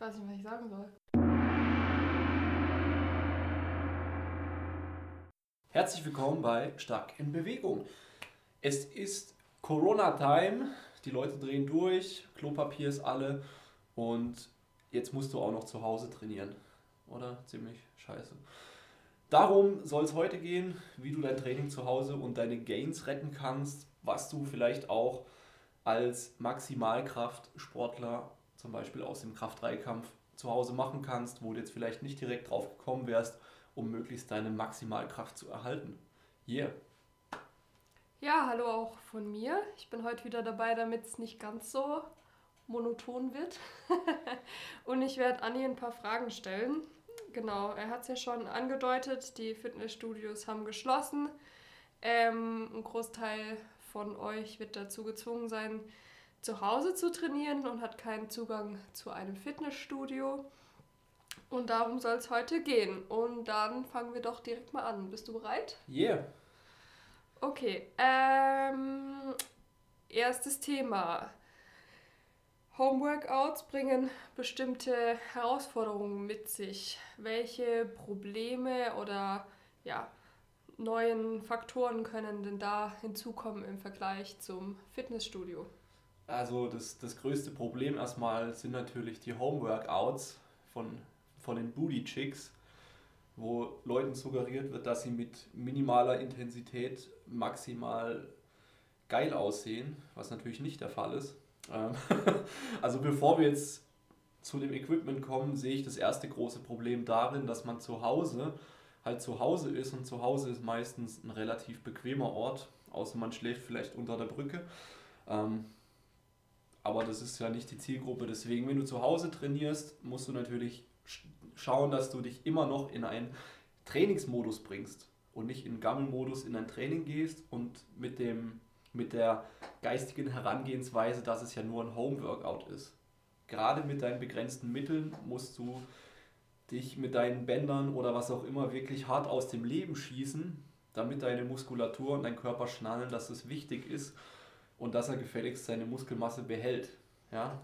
Ich weiß nicht, was ich sagen soll. Herzlich willkommen bei Stark in Bewegung. Es ist Corona-Time, die Leute drehen durch, Klopapier ist alle und jetzt musst du auch noch zu Hause trainieren. Oder? Ziemlich scheiße. Darum soll es heute gehen, wie du dein Training zu Hause und deine Gains retten kannst, was du vielleicht auch als Maximalkraftsportler zum Beispiel aus dem Kraft-3-Kampf zu Hause machen kannst, wo du jetzt vielleicht nicht direkt drauf gekommen wärst, um möglichst deine Maximalkraft zu erhalten. Yeah. Ja, hallo auch von mir. Ich bin heute wieder dabei, damit es nicht ganz so monoton wird. Und ich werde Anni ein paar Fragen stellen. Genau, er hat es ja schon angedeutet, die Fitnessstudios haben geschlossen. Ähm, ein Großteil von euch wird dazu gezwungen sein, zu Hause zu trainieren und hat keinen Zugang zu einem Fitnessstudio. Und darum soll es heute gehen. Und dann fangen wir doch direkt mal an. Bist du bereit? Yeah. Okay. Ähm, erstes Thema. Homeworkouts bringen bestimmte Herausforderungen mit sich. Welche Probleme oder ja, neuen Faktoren können denn da hinzukommen im Vergleich zum Fitnessstudio? Also das, das größte Problem erstmal sind natürlich die Homeworkouts von, von den Booty Chicks, wo Leuten suggeriert wird, dass sie mit minimaler Intensität maximal geil aussehen, was natürlich nicht der Fall ist. Ähm, also bevor wir jetzt zu dem Equipment kommen, sehe ich das erste große Problem darin, dass man zu Hause halt zu Hause ist und zu Hause ist meistens ein relativ bequemer Ort, außer man schläft vielleicht unter der Brücke. Aber das ist ja nicht die Zielgruppe. Deswegen, wenn du zu Hause trainierst, musst du natürlich schauen, dass du dich immer noch in einen Trainingsmodus bringst und nicht in Gammelmodus in ein Training gehst und mit, dem, mit der geistigen Herangehensweise, dass es ja nur ein Home-Workout ist. Gerade mit deinen begrenzten Mitteln musst du dich mit deinen Bändern oder was auch immer wirklich hart aus dem Leben schießen, damit deine Muskulatur und dein Körper schnallen, dass es wichtig ist und dass er gefälligst seine Muskelmasse behält. Ja?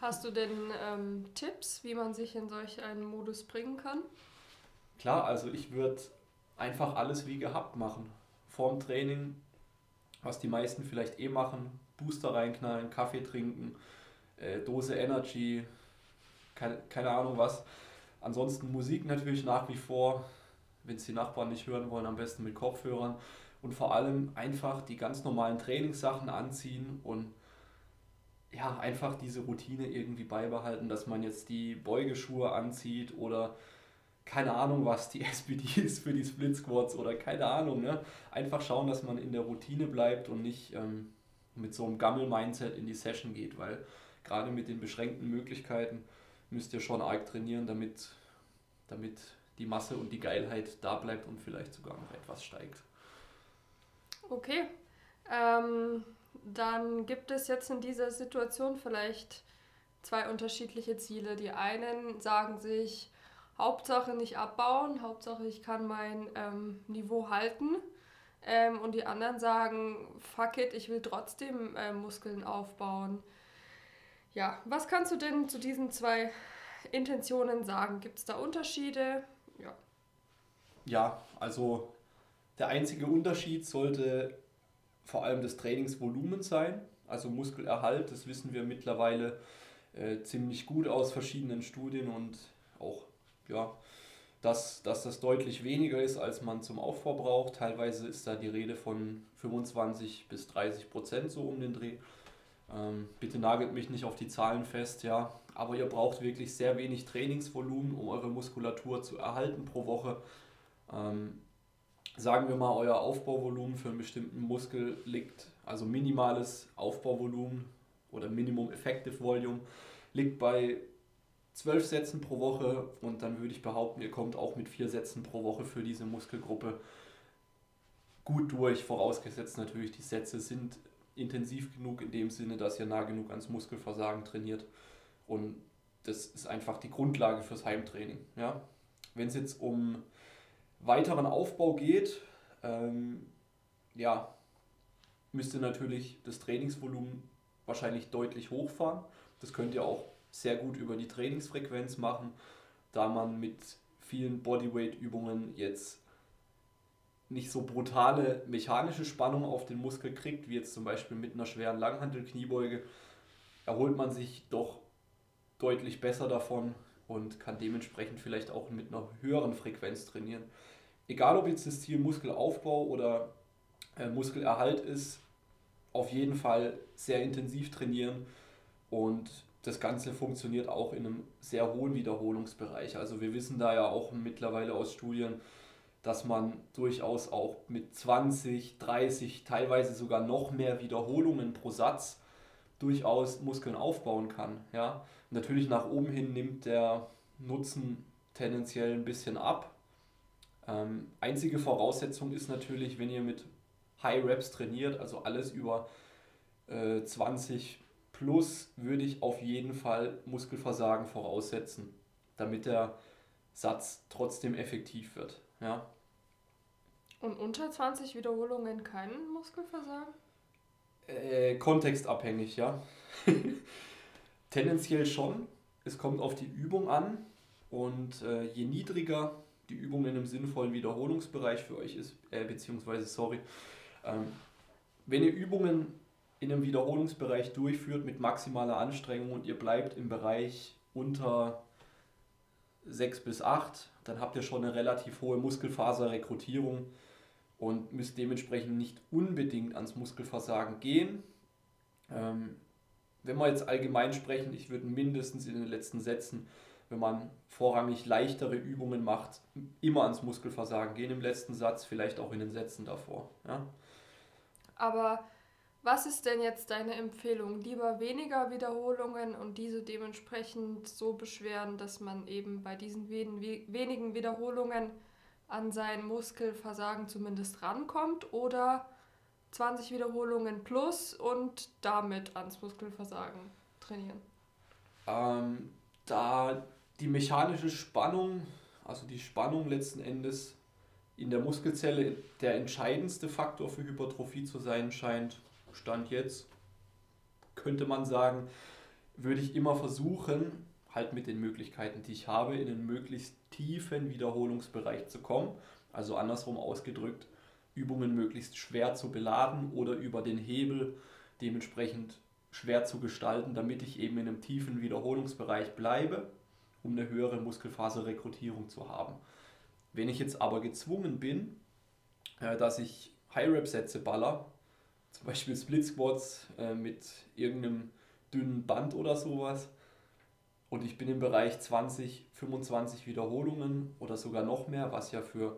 Hast du denn ähm, Tipps, wie man sich in solch einen Modus bringen kann? Klar, also ich würde einfach alles wie gehabt machen. Vorm Training, was die meisten vielleicht eh machen, Booster reinknallen, Kaffee trinken, äh, Dose Energy, keine, keine Ahnung was. Ansonsten Musik natürlich nach wie vor, wenn es die Nachbarn nicht hören wollen, am besten mit Kopfhörern und vor allem einfach die ganz normalen Trainingssachen anziehen und ja, einfach diese Routine irgendwie beibehalten, dass man jetzt die Beugeschuhe anzieht oder keine Ahnung, was die SPD ist für die Split Squats oder keine Ahnung. Ne? Einfach schauen, dass man in der Routine bleibt und nicht ähm, mit so einem Gammel-Mindset in die Session geht, weil gerade mit den beschränkten Möglichkeiten müsst ihr schon arg trainieren, damit, damit die Masse und die Geilheit da bleibt und vielleicht sogar noch etwas steigt. Okay. Ähm, dann gibt es jetzt in dieser Situation vielleicht zwei unterschiedliche Ziele. Die einen sagen sich, Hauptsache nicht abbauen, Hauptsache ich kann mein ähm, Niveau halten. Ähm, und die anderen sagen, fuck it, ich will trotzdem äh, Muskeln aufbauen. Ja, was kannst du denn zu diesen zwei Intentionen sagen? Gibt es da Unterschiede? Ja. Ja, also der einzige Unterschied sollte vor allem das Trainingsvolumen sein, also Muskelerhalt. Das wissen wir mittlerweile äh, ziemlich gut aus verschiedenen Studien und auch, ja, dass, dass das deutlich weniger ist, als man zum Aufbau braucht. Teilweise ist da die Rede von 25 bis 30 Prozent so um den Dreh. Ähm, bitte nagelt mich nicht auf die Zahlen fest, ja, aber ihr braucht wirklich sehr wenig Trainingsvolumen, um eure Muskulatur zu erhalten pro Woche. Ähm, sagen wir mal, euer Aufbauvolumen für einen bestimmten Muskel liegt, also minimales Aufbauvolumen oder Minimum Effective Volume liegt bei 12 Sätzen pro Woche und dann würde ich behaupten, ihr kommt auch mit 4 Sätzen pro Woche für diese Muskelgruppe gut durch, vorausgesetzt natürlich, die Sätze sind intensiv genug in dem Sinne, dass ihr nah genug ans Muskelversagen trainiert und das ist einfach die Grundlage fürs Heimtraining. Ja? Wenn es jetzt um weiteren Aufbau geht, ähm, ja, müsst ihr natürlich das Trainingsvolumen wahrscheinlich deutlich hochfahren. Das könnt ihr auch sehr gut über die Trainingsfrequenz machen, da man mit vielen Bodyweight-Übungen jetzt nicht so brutale mechanische Spannung auf den Muskel kriegt, wie jetzt zum Beispiel mit einer schweren Langhantel-Kniebeuge, erholt man sich doch deutlich besser davon und kann dementsprechend vielleicht auch mit einer höheren Frequenz trainieren. Egal ob jetzt das Ziel Muskelaufbau oder äh, Muskelerhalt ist, auf jeden Fall sehr intensiv trainieren und das Ganze funktioniert auch in einem sehr hohen Wiederholungsbereich. Also wir wissen da ja auch mittlerweile aus Studien, dass man durchaus auch mit 20, 30, teilweise sogar noch mehr Wiederholungen pro Satz durchaus Muskeln aufbauen kann. Ja? Natürlich nach oben hin nimmt der Nutzen tendenziell ein bisschen ab. Ähm, einzige Voraussetzung ist natürlich, wenn ihr mit High Reps trainiert, also alles über äh, 20 plus, würde ich auf jeden Fall Muskelversagen voraussetzen, damit der Satz trotzdem effektiv wird. Ja. Und unter 20 Wiederholungen kein Muskelversagen? Äh, kontextabhängig, ja. Tendenziell schon. Es kommt auf die Übung an und äh, je niedriger die Übung in einem sinnvollen Wiederholungsbereich für euch ist, äh, beziehungsweise, sorry, ähm, wenn ihr Übungen in einem Wiederholungsbereich durchführt mit maximaler Anstrengung und ihr bleibt im Bereich unter 6 bis 8, dann habt ihr schon eine relativ hohe Muskelfaserrekrutierung und müsst dementsprechend nicht unbedingt ans Muskelversagen gehen. Ähm, wenn wir jetzt allgemein sprechen, ich würde mindestens in den letzten Sätzen, wenn man vorrangig leichtere Übungen macht, immer ans Muskelversagen gehen im letzten Satz, vielleicht auch in den Sätzen davor. Ja? Aber was ist denn jetzt deine Empfehlung? Lieber weniger Wiederholungen und diese dementsprechend so beschweren, dass man eben bei diesen wenigen Wiederholungen an sein Muskelversagen zumindest rankommt oder 20 Wiederholungen plus und damit ans Muskelversagen trainieren? Ähm, da die mechanische Spannung, also die Spannung letzten Endes in der Muskelzelle der entscheidendste Faktor für Hypertrophie zu sein scheint, Stand jetzt, könnte man sagen, würde ich immer versuchen, halt mit den Möglichkeiten, die ich habe, in einen möglichst tiefen Wiederholungsbereich zu kommen. Also andersrum ausgedrückt, Übungen möglichst schwer zu beladen oder über den Hebel dementsprechend schwer zu gestalten, damit ich eben in einem tiefen Wiederholungsbereich bleibe, um eine höhere Muskelfaserrekrutierung zu haben. Wenn ich jetzt aber gezwungen bin, äh, dass ich High-Rep-Sätze baller, zum Beispiel Split Squats äh, mit irgendeinem dünnen Band oder sowas, und ich bin im Bereich 20, 25 Wiederholungen oder sogar noch mehr, was ja für,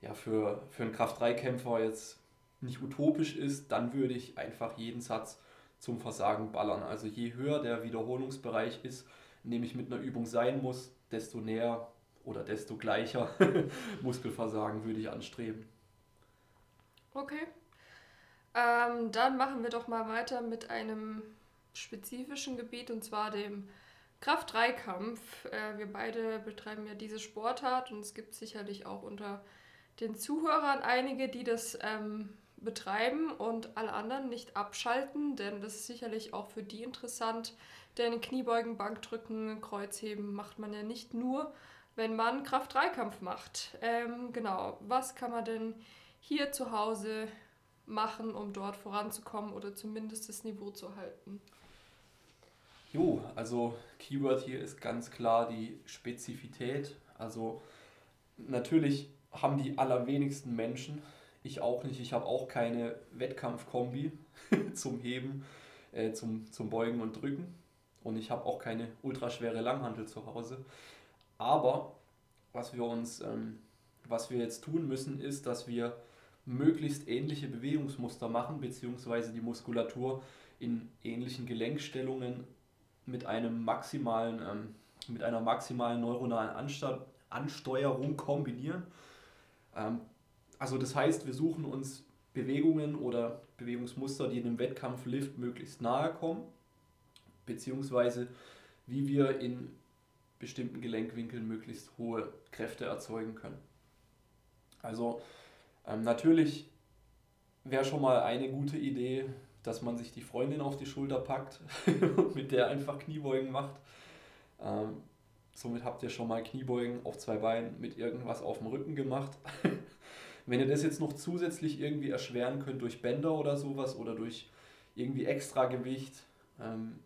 ja, für, für einen Kraft-3-Kämpfer jetzt nicht utopisch ist, dann würde ich einfach jeden Satz zum Versagen ballern. Also je höher der Wiederholungsbereich ist, in dem ich mit einer Übung sein muss, desto näher oder desto gleicher Muskelversagen würde ich anstreben. Okay. Ähm, dann machen wir doch mal weiter mit einem spezifischen Gebiet und zwar dem Kraft-3-Kampf. Äh, wir beide betreiben ja diese Sportart und es gibt sicherlich auch unter den Zuhörern einige, die das ähm, betreiben und alle anderen nicht abschalten, denn das ist sicherlich auch für die interessant. Denn Kniebeugen, Bankdrücken, Kreuzheben macht man ja nicht nur, wenn man Kraft-3-Kampf macht. Ähm, genau, was kann man denn hier zu Hause machen, um dort voranzukommen oder zumindest das Niveau zu halten? Jo, also Keyword hier ist ganz klar die Spezifität. Also natürlich haben die allerwenigsten Menschen, ich auch nicht, ich habe auch keine Wettkampfkombi zum Heben, äh, zum, zum Beugen und Drücken und ich habe auch keine ultraschwere Langhantel zu Hause. Aber was wir uns, ähm, was wir jetzt tun müssen, ist, dass wir möglichst ähnliche Bewegungsmuster machen, beziehungsweise die Muskulatur in ähnlichen Gelenkstellungen mit einem maximalen, ähm, mit einer maximalen neuronalen Ansta Ansteuerung kombinieren. Ähm, also das heißt, wir suchen uns Bewegungen oder Bewegungsmuster, die in einem Wettkampflift möglichst nahe kommen, beziehungsweise wie wir in bestimmten Gelenkwinkeln möglichst hohe Kräfte erzeugen können. Also ähm, natürlich wäre schon mal eine gute Idee, dass man sich die Freundin auf die Schulter packt und mit der einfach Kniebeugen macht. Ähm, somit habt ihr schon mal Kniebeugen auf zwei Beinen mit irgendwas auf dem Rücken gemacht. Wenn ihr das jetzt noch zusätzlich irgendwie erschweren könnt durch Bänder oder sowas oder durch irgendwie extra Gewicht, ähm,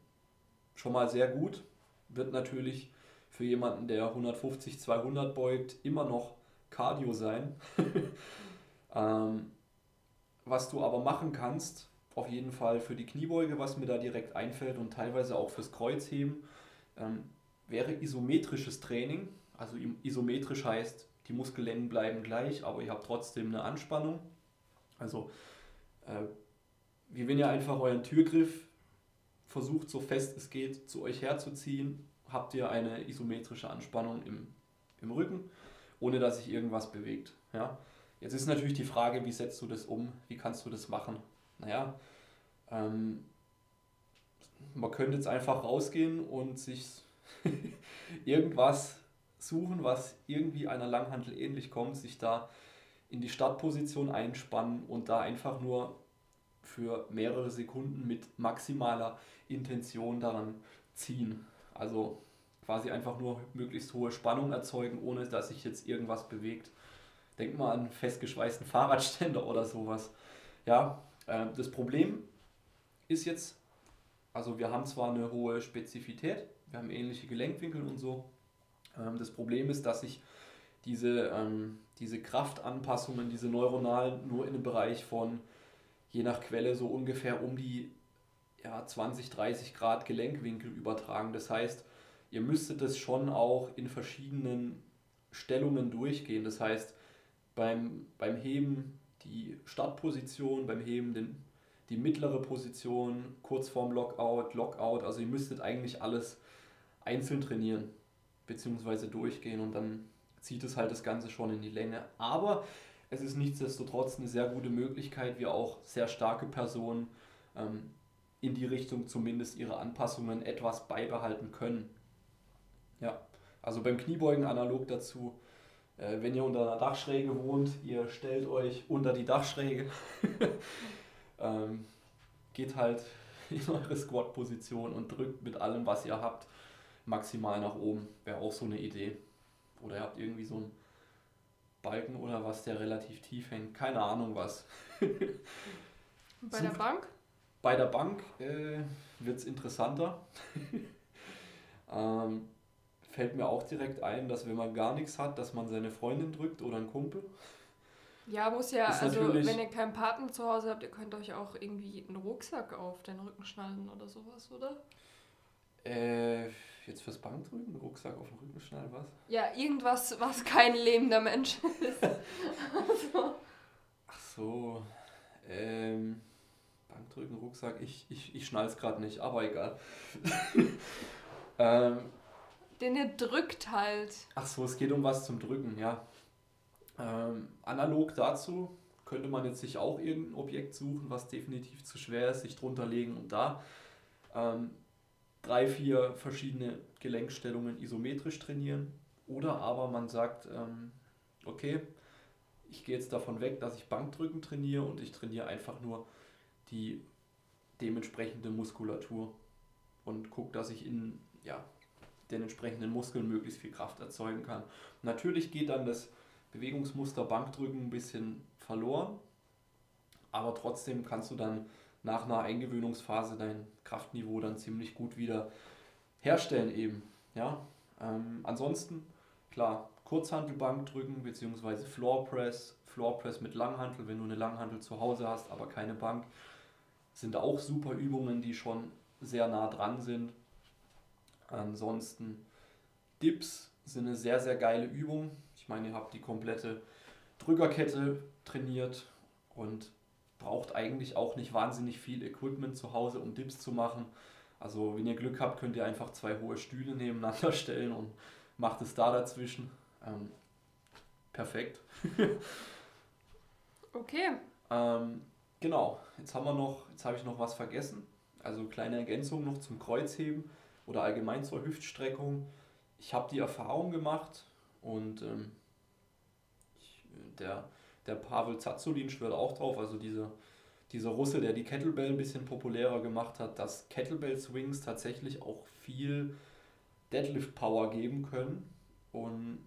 schon mal sehr gut. Wird natürlich für jemanden, der 150, 200 beugt, immer noch Cardio sein. ähm, was du aber machen kannst, auf jeden Fall für die Kniebeuge, was mir da direkt einfällt und teilweise auch fürs Kreuzheben, ähm, wäre isometrisches Training. Also isometrisch heißt, die Muskellängen bleiben gleich, aber ihr habt trotzdem eine Anspannung. Also, äh, wie wenn ihr einfach euren Türgriff versucht, so fest es geht, zu euch herzuziehen, habt ihr eine isometrische Anspannung im, im Rücken, ohne dass sich irgendwas bewegt. Ja? Jetzt ist natürlich die Frage, wie setzt du das um? Wie kannst du das machen? Naja, ähm, man könnte jetzt einfach rausgehen und sich irgendwas suchen, was irgendwie einer Langhantel ähnlich kommt, sich da in die Startposition einspannen und da einfach nur für mehrere Sekunden mit maximaler Intention daran ziehen. Also quasi einfach nur möglichst hohe Spannung erzeugen, ohne dass sich jetzt irgendwas bewegt. Denk mal an festgeschweißten Fahrradständer oder sowas. Ja, das Problem ist jetzt, also wir haben zwar eine hohe Spezifität, wir haben ähnliche Gelenkwinkel und so. Ähm, das Problem ist, dass sich diese, ähm, diese Kraftanpassungen, diese neuronalen, nur in einem Bereich von je nach Quelle so ungefähr um die ja, 20, 30 Grad Gelenkwinkel übertragen. Das heißt, ihr müsstet es schon auch in verschiedenen Stellungen durchgehen. Das heißt, beim, beim Heben die Startposition, beim Heben den, die mittlere Position, kurz vorm Lockout, Lockout. Also ihr müsstet eigentlich alles einzeln trainieren bzw. durchgehen und dann zieht es halt das Ganze schon in die Länge. Aber es ist nichtsdestotrotz eine sehr gute Möglichkeit, wie auch sehr starke Personen ähm, in die Richtung zumindest ihre Anpassungen etwas beibehalten können. Ja, also beim Kniebeugen analog dazu, äh, wenn ihr unter einer Dachschräge wohnt, ihr stellt euch unter die Dachschräge, ähm, geht halt in eure Squat-Position und drückt mit allem, was ihr habt, maximal nach oben. Wäre auch so eine Idee. Oder ihr habt irgendwie so einen Balken oder was, der relativ tief hängt. Keine Ahnung was. Bei Sucht, der Bank? Bei der Bank äh, wird es interessanter. ähm, fällt mir auch direkt ein, dass wenn man gar nichts hat, dass man seine Freundin drückt oder einen Kumpel. Ja, muss ja, ist also wenn ihr keinen Partner zu Hause habt, ihr könnt euch auch irgendwie einen Rucksack auf den Rücken schnallen oder sowas, oder? Äh, jetzt fürs Bankdrücken, Rucksack auf den Rücken schnallen, was? Ja, irgendwas, was kein lebender Mensch ist. also. Ach so, ähm, Bankdrücken, Rucksack, ich, ich, ich schnall's gerade nicht, aber egal. ähm, Den ihr drückt halt. Ach so, es geht um was zum Drücken, ja. Ähm, analog dazu könnte man jetzt sich auch irgendein Objekt suchen, was definitiv zu schwer ist, sich drunter legen und da ähm, drei, vier verschiedene Gelenkstellungen isometrisch trainieren. Oder aber man sagt, ähm, okay, ich gehe jetzt davon weg, dass ich Bankdrücken trainiere und ich trainiere einfach nur die dementsprechende Muskulatur und gucke, dass ich in ja, den entsprechenden Muskeln möglichst viel Kraft erzeugen kann. Natürlich geht dann das Bewegungsmuster Bankdrücken ein bisschen verloren, aber trotzdem kannst du dann nach einer Eingewöhnungsphase dein Kraftniveau dann ziemlich gut wieder herstellen eben. Ja? Ähm, ansonsten, klar, Kurzhantelbank drücken bzw. Floor Press, Floor Press mit Langhantel, wenn du eine Langhantel zu Hause hast, aber keine Bank, sind auch super Übungen, die schon sehr nah dran sind. Ansonsten Dips sind eine sehr, sehr geile Übung. Ich meine, ihr habt die komplette Drückerkette trainiert und braucht eigentlich auch nicht wahnsinnig viel Equipment zu Hause, um Dips zu machen. Also wenn ihr Glück habt, könnt ihr einfach zwei hohe Stühle nebeneinander stellen und macht es da dazwischen. Ähm, perfekt. okay. Ähm, genau, jetzt haben wir noch, jetzt habe ich noch was vergessen. Also kleine Ergänzung noch zum Kreuzheben oder allgemein zur Hüftstreckung. Ich habe die Erfahrung gemacht und ähm, ich, der der Pavel Zazulin schwört auch drauf, also dieser dieser Russe, der die Kettlebell ein bisschen populärer gemacht hat, dass Kettlebell Swings tatsächlich auch viel Deadlift Power geben können. Und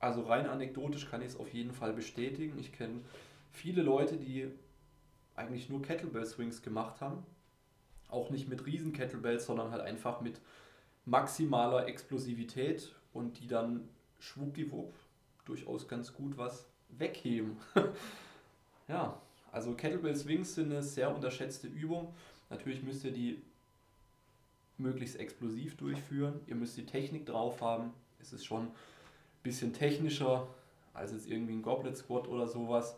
also rein anekdotisch kann ich es auf jeden Fall bestätigen. Ich kenne viele Leute, die eigentlich nur Kettlebell Swings gemacht haben. Auch nicht mit riesen Kettlebells, sondern halt einfach mit maximaler Explosivität und die dann schwuppdiwupp durchaus ganz gut was wegheben. ja, also Kettlebell Swings sind eine sehr unterschätzte Übung. Natürlich müsst ihr die möglichst explosiv durchführen. Ihr müsst die Technik drauf haben. Es ist schon ein bisschen technischer als jetzt irgendwie ein Goblet Squat oder sowas.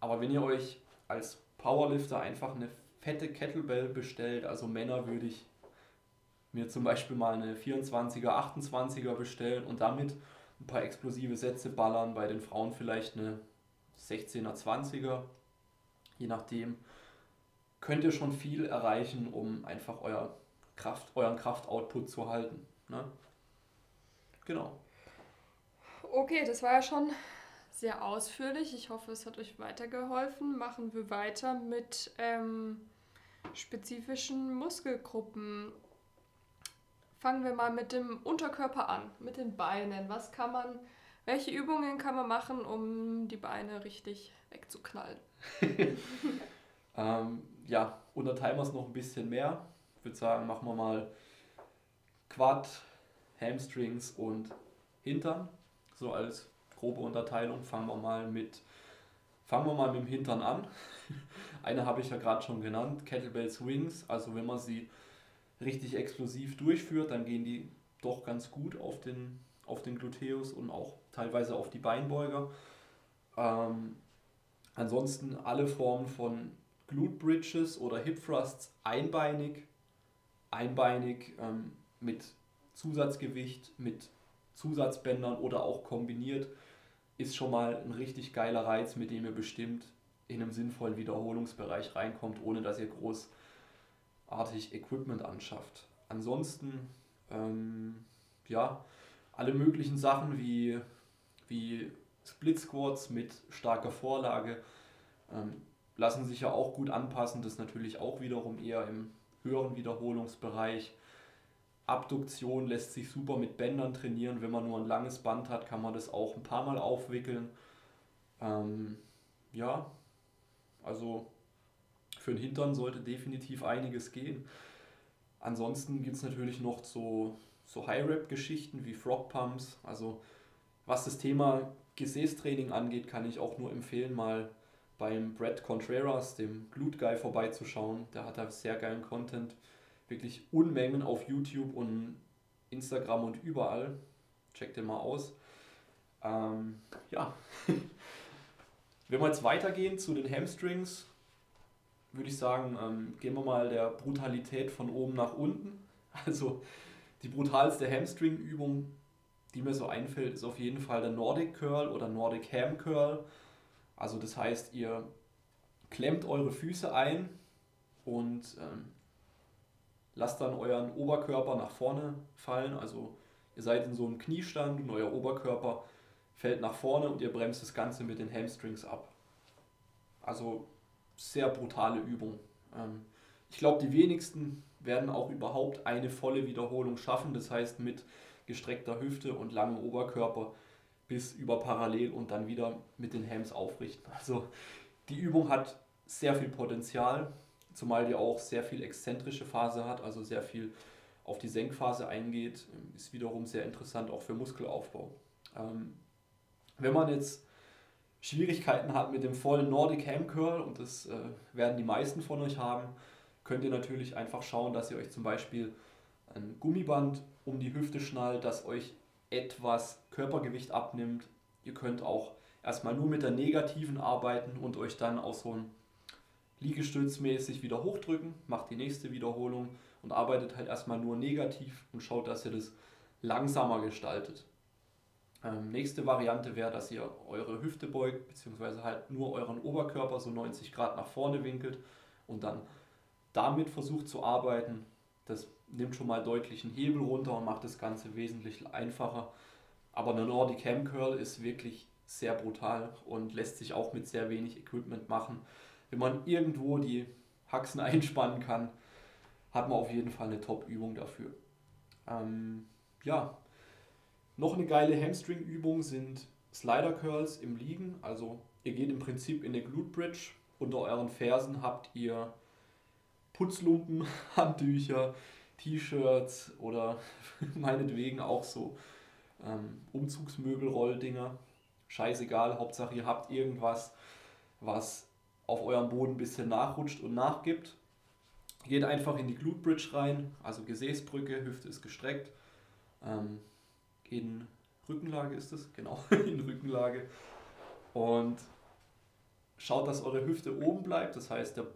Aber wenn ihr euch als Powerlifter einfach eine fette Kettlebell bestellt, also Männer würde ich mir zum Beispiel mal eine 24er, 28er bestellen und damit ein paar explosive Sätze ballern, bei den Frauen vielleicht eine 16er, 20er, je nachdem, könnt ihr schon viel erreichen, um einfach euer Kraft, euren Kraftoutput zu halten. Ne? Genau. Okay, das war ja schon sehr ausführlich. Ich hoffe, es hat euch weitergeholfen. Machen wir weiter mit ähm, spezifischen Muskelgruppen. Fangen wir mal mit dem Unterkörper an, mit den Beinen. Was kann man, welche Übungen kann man machen, um die Beine richtig wegzuknallen? ähm, ja, unterteilen wir es noch ein bisschen mehr. Ich würde sagen, machen wir mal Quad, Hamstrings und Hintern. So als grobe Unterteilung. Fangen wir mal mit, fangen wir mal mit dem Hintern an. Eine habe ich ja gerade schon genannt, Kettlebell Swings. Also wenn man sie richtig explosiv durchführt, dann gehen die doch ganz gut auf den, auf den Gluteus und auch teilweise auf die Beinbeuger. Ähm, ansonsten alle Formen von Glute Bridges oder Hip Thrusts einbeinig, einbeinig ähm, mit Zusatzgewicht, mit Zusatzbändern oder auch kombiniert, ist schon mal ein richtig geiler Reiz, mit dem ihr bestimmt in einem sinnvollen Wiederholungsbereich reinkommt, ohne dass ihr groß artig Equipment anschafft. Ansonsten, ähm, ja, alle möglichen Sachen wie, wie Split Squats mit starker Vorlage ähm, lassen sich ja auch gut anpassen. Das ist natürlich auch wiederum eher im höheren Wiederholungsbereich. Abduktion lässt sich super mit Bändern trainieren. Wenn man nur ein langes Band hat, kann man das auch ein paar Mal aufwickeln. Ähm, ja, also für den Hintern sollte definitiv einiges gehen. Ansonsten gibt es natürlich noch so, so High-Rap-Geschichten wie Frog Pumps. Also was das Thema Gesäßtraining angeht, kann ich auch nur empfehlen, mal beim Brad Contreras, dem Glute Guy, vorbeizuschauen. Der hat da sehr geilen Content. Wirklich Unmengen auf YouTube und Instagram und überall. Checkt den mal aus. Ähm, ja. Wenn wir jetzt weitergehen zu den Hamstrings, würde ich sagen, ähm, gehen wir mal der Brutalität von oben nach unten. Also die brutalste Hamstring-Übung, die mir so einfällt, ist auf jeden Fall der Nordic Curl oder Nordic Ham Curl. Also das heißt, ihr klemmt eure Füße ein und ähm, lasst dann euren Oberkörper nach vorne fallen. Also ihr seid in so einem Kniestand und euer Oberkörper fällt nach vorne und ihr bremst das Ganze mit den Hamstrings ab. Also sehr brutale Übung. Ähm, ich glaube, die wenigsten werden auch überhaupt eine volle Wiederholung schaffen. Das heißt mit gestreckter Hüfte und langem Oberkörper bis über parallel und dann wieder mit den Hams aufrichten. Also die Übung hat sehr viel Potenzial, zumal die auch sehr viel exzentrische Phase hat, also sehr viel auf die Senkphase eingeht, ist wiederum sehr interessant auch für Muskelaufbau. Wenn man jetzt Schwierigkeiten hat mit dem vollen Nordic Ham Curl, und das äh, werden die meisten von euch haben, könnt ihr natürlich einfach schauen, dass ihr euch zum Beispiel ein Gummiband um die Hüfte schnallt, das euch etwas Körpergewicht abnimmt. Ihr könnt auch erstmal nur mit der negativen arbeiten und euch dann auch so ein Liegestützmäßig wieder hochdrücken, macht die nächste Wiederholung und arbeitet halt erstmal nur negativ und schaut, dass ihr das langsamer gestaltet. Ähm, nächste Variante wäre, dass ihr eure Hüfte beugt, beziehungsweise halt nur euren Oberkörper so 90 Grad nach vorne winkelt und dann damit versucht zu arbeiten. Das nimmt schon mal deutlichen Hebel runter und macht das Ganze wesentlich einfacher. Aber eine Nordic Ham Curl ist wirklich sehr brutal und lässt sich auch mit sehr wenig Equipment machen, wenn man irgendwo die Haxen einspannen kann, hat man auf jeden Fall eine Top-Übung dafür. Ähm, ja, noch eine geile Hamstring-Übung sind Slider Curls im Liegen. Also ihr geht im Prinzip in eine Glute Bridge. Unter euren Fersen habt ihr Putzlumpen, Handtücher, T-Shirts oder meinetwegen auch so ähm, Umzugsmöbel-Rolldinger. Scheißegal, Hauptsache ihr habt irgendwas, was auf eurem Boden ein bisschen nachrutscht und nachgibt. Geht einfach in die Glute Bridge rein, also Gesäßbrücke, Hüfte ist gestreckt. Ähm, in Rückenlage ist es, genau, in Rückenlage. Und schaut, dass eure Hüfte oben bleibt, das heißt, der,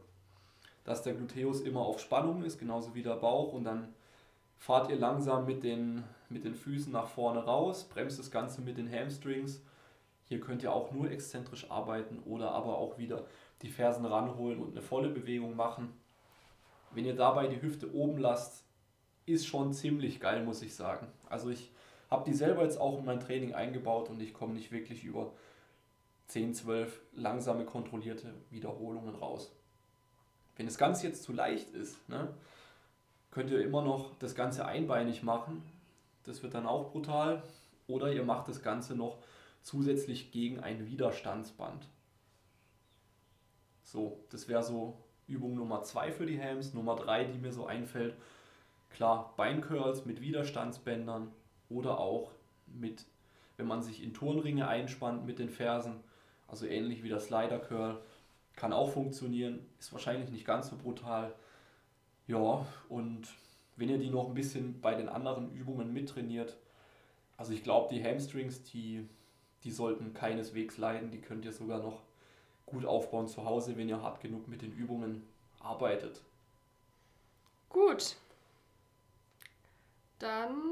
dass der Gluteus immer auf Spannung ist, genauso wie der Bauch. Und dann fahrt ihr langsam mit den, mit den Füßen nach vorne raus, bremst das Ganze mit den Hamstrings. Hier könnt ihr auch nur exzentrisch arbeiten oder aber auch wieder die Fersen ranholen und eine volle Bewegung machen. Wenn ihr dabei die Hüfte oben lasst, ist schon ziemlich geil, muss ich sagen. Also ich habe die selber jetzt auch in mein Training eingebaut und ich komme nicht wirklich über 10, 12 langsame, kontrollierte Wiederholungen raus. Wenn das Ganze jetzt zu leicht ist, ne, könnt ihr immer noch das Ganze einbeinig machen. Das wird dann auch brutal. Oder ihr macht das Ganze noch zusätzlich gegen ein Widerstandsband. So, das wäre so Übung Nummer 2 für die Hams. Nummer 3, die mir so einfällt, klar, Beincurls mit Widerstandsbändern oder auch mit, wenn man sich in Turnringe einspannt mit den Fersen, also ähnlich wie der Slider Curl, kann auch funktionieren, ist wahrscheinlich nicht ganz so brutal. Ja, und wenn ihr die noch ein bisschen bei den anderen Übungen mittrainiert, also ich glaube, die Hamstrings, die, die sollten keineswegs leiden, die könnt ihr sogar noch gut aufbauen zu Hause, wenn ihr hart genug mit den Übungen arbeitet. Gut. Dann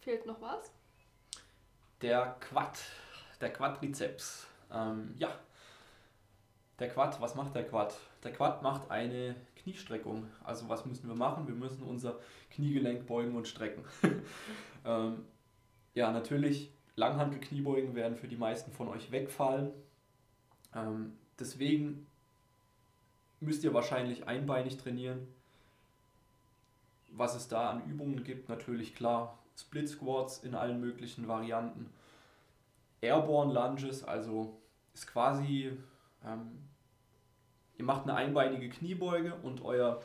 fehlt noch was. Der Quad, der Quadrizeps. Ähm, ja, der Quad, was macht der Quad? Der Quad macht eine Kniestreckung. Also was müssen wir machen? Wir müssen unser Kniegelenk beugen und strecken. ähm, ja, natürlich, Langhantel-Kniebeugen werden für die meisten von euch wegfallen. Ähm, deswegen müsst ihr wahrscheinlich einbeinig trainieren. Was es da an Übungen gibt, natürlich klar, Split Squats in allen möglichen Varianten. Airborne Lunges, also ist quasi, ähm, ihr macht eine einbeinige Kniebeuge und euer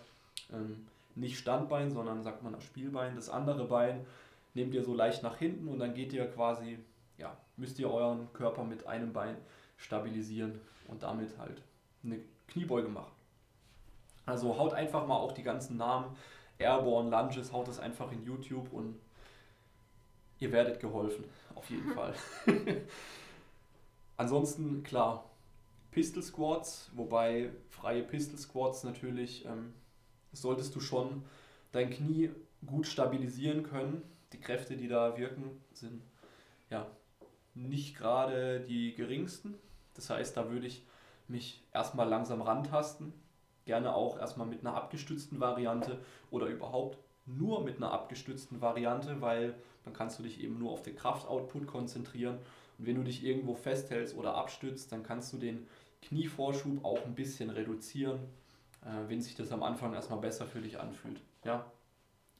ähm, nicht Standbein, sondern sagt man das Spielbein, das andere Bein nehmt ihr so leicht nach hinten und dann geht ihr quasi, ja, müsst ihr euren Körper mit einem Bein stabilisieren und damit halt eine Kniebeuge machen. Also haut einfach mal auch die ganzen Namen Airborne Lunges, haut es einfach in YouTube und ihr werdet geholfen, auf jeden Fall. Ansonsten, klar, Pistol Squats, wobei freie Pistol Squats natürlich ähm, solltest du schon dein Knie gut stabilisieren können. Die Kräfte, die da wirken, sind ja nicht gerade die geringsten. Das heißt, da würde ich mich erstmal langsam rantasten. Gerne auch erstmal mit einer abgestützten Variante oder überhaupt nur mit einer abgestützten Variante, weil dann kannst du dich eben nur auf den Kraftoutput konzentrieren. Und wenn du dich irgendwo festhältst oder abstützt, dann kannst du den Knievorschub auch ein bisschen reduzieren, äh, wenn sich das am Anfang erstmal besser für dich anfühlt. Ja?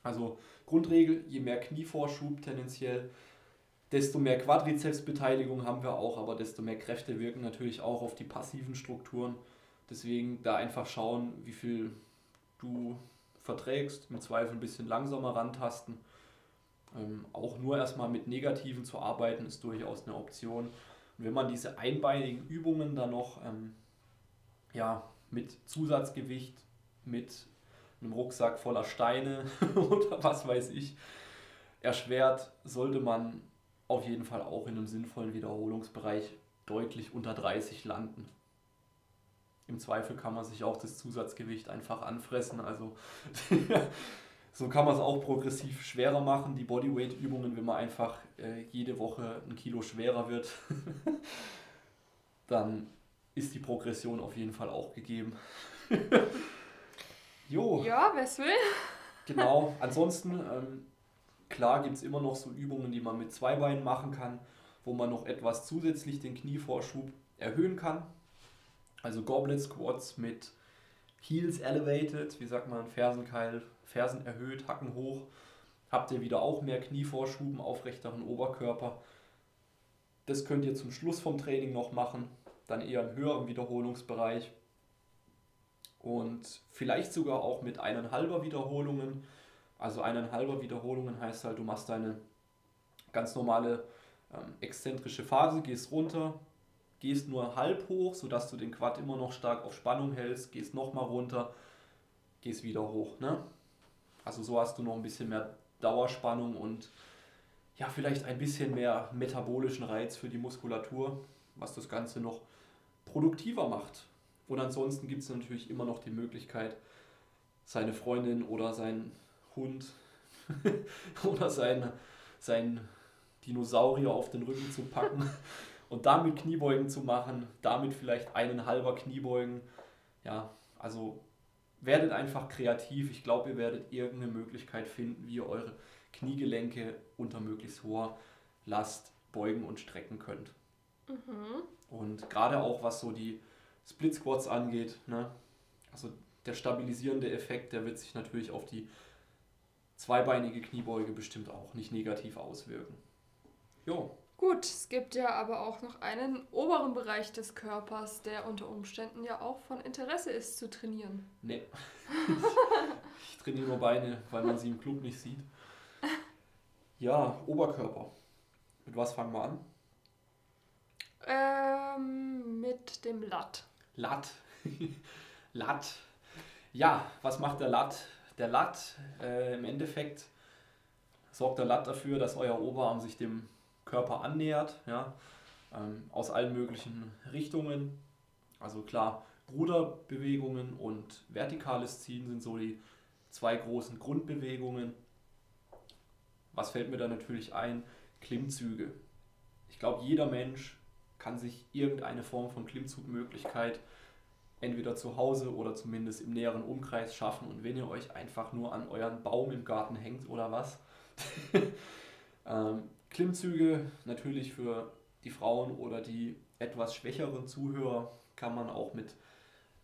Also Grundregel, je mehr Knievorschub tendenziell, desto mehr Quadrizepsbeteiligung haben wir auch, aber desto mehr Kräfte wirken natürlich auch auf die passiven Strukturen. Deswegen da einfach schauen, wie viel du verträgst, im Zweifel ein bisschen langsamer rantasten. Ähm, auch nur erstmal mit Negativen zu arbeiten, ist durchaus eine Option. Und wenn man diese einbeinigen Übungen dann noch ähm, ja, mit Zusatzgewicht, mit einem Rucksack voller Steine oder was weiß ich, erschwert, sollte man auf jeden Fall auch in einem sinnvollen Wiederholungsbereich deutlich unter 30 landen. Im Zweifel kann man sich auch das Zusatzgewicht einfach anfressen. Also so kann man es auch progressiv schwerer machen. Die Bodyweight-Übungen, wenn man einfach äh, jede Woche ein Kilo schwerer wird, dann ist die Progression auf jeden Fall auch gegeben. jo. Ja, wer es will. genau. Ansonsten, ähm, klar gibt es immer noch so Übungen, die man mit zwei Beinen machen kann, wo man noch etwas zusätzlich den Knievorschub erhöhen kann. Also Goblet Squats mit Heels elevated, wie sagt man, Fersenkeil, Fersen erhöht, Hacken hoch. Habt ihr wieder auch mehr Knievorschuben, aufrechteren Oberkörper. Das könnt ihr zum Schluss vom Training noch machen, dann eher im höheren Wiederholungsbereich. Und vielleicht sogar auch mit eineinhalber Wiederholungen. Also eineinhalber Wiederholungen heißt halt, du machst deine ganz normale ähm, exzentrische Phase, gehst runter, gehst nur halb hoch, sodass du den Quad immer noch stark auf Spannung hältst, gehst nochmal runter, gehst wieder hoch. Ne? Also so hast du noch ein bisschen mehr Dauerspannung und ja, vielleicht ein bisschen mehr metabolischen Reiz für die Muskulatur, was das Ganze noch produktiver macht. Und ansonsten gibt es natürlich immer noch die Möglichkeit, seine Freundin oder seinen Hund oder sein, sein Dinosaurier auf den Rücken zu packen und damit Kniebeugen zu machen, damit vielleicht einen halber Kniebeugen. Ja, also werdet einfach kreativ. Ich glaube, ihr werdet irgendeine Möglichkeit finden, wie ihr eure Kniegelenke unter möglichst hoher Last beugen und strecken könnt. Mhm. Und gerade auch was so die Split Squats angeht, ne? also der stabilisierende Effekt, der wird sich natürlich auf die zweibeinige Kniebeuge bestimmt auch nicht negativ auswirken. Jo. Gut, es gibt ja aber auch noch einen oberen Bereich des Körpers, der unter Umständen ja auch von Interesse ist zu trainieren. Nee. ich trainiere nur Beine, weil man sie im Club nicht sieht. Ja, Oberkörper. Mit was fangen wir an? Ähm, mit dem Lat. Lat. Lat. Ja, was macht der Lat? Der Lat, äh, im Endeffekt sorgt der Lat dafür, dass euer Oberarm sich dem Körper annähert, ja, ähm, aus allen möglichen Richtungen. Also klar, Ruderbewegungen und vertikales Ziehen sind so die zwei großen Grundbewegungen. Was fällt mir da natürlich ein? Klimmzüge. Ich glaube, jeder Mensch kann sich irgendeine Form von Klimmzugmöglichkeit entweder zu Hause oder zumindest im näheren Umkreis schaffen. Und wenn ihr euch einfach nur an euren Baum im Garten hängt oder was, ähm, Klimmzüge natürlich für die Frauen oder die etwas schwächeren Zuhörer kann man auch mit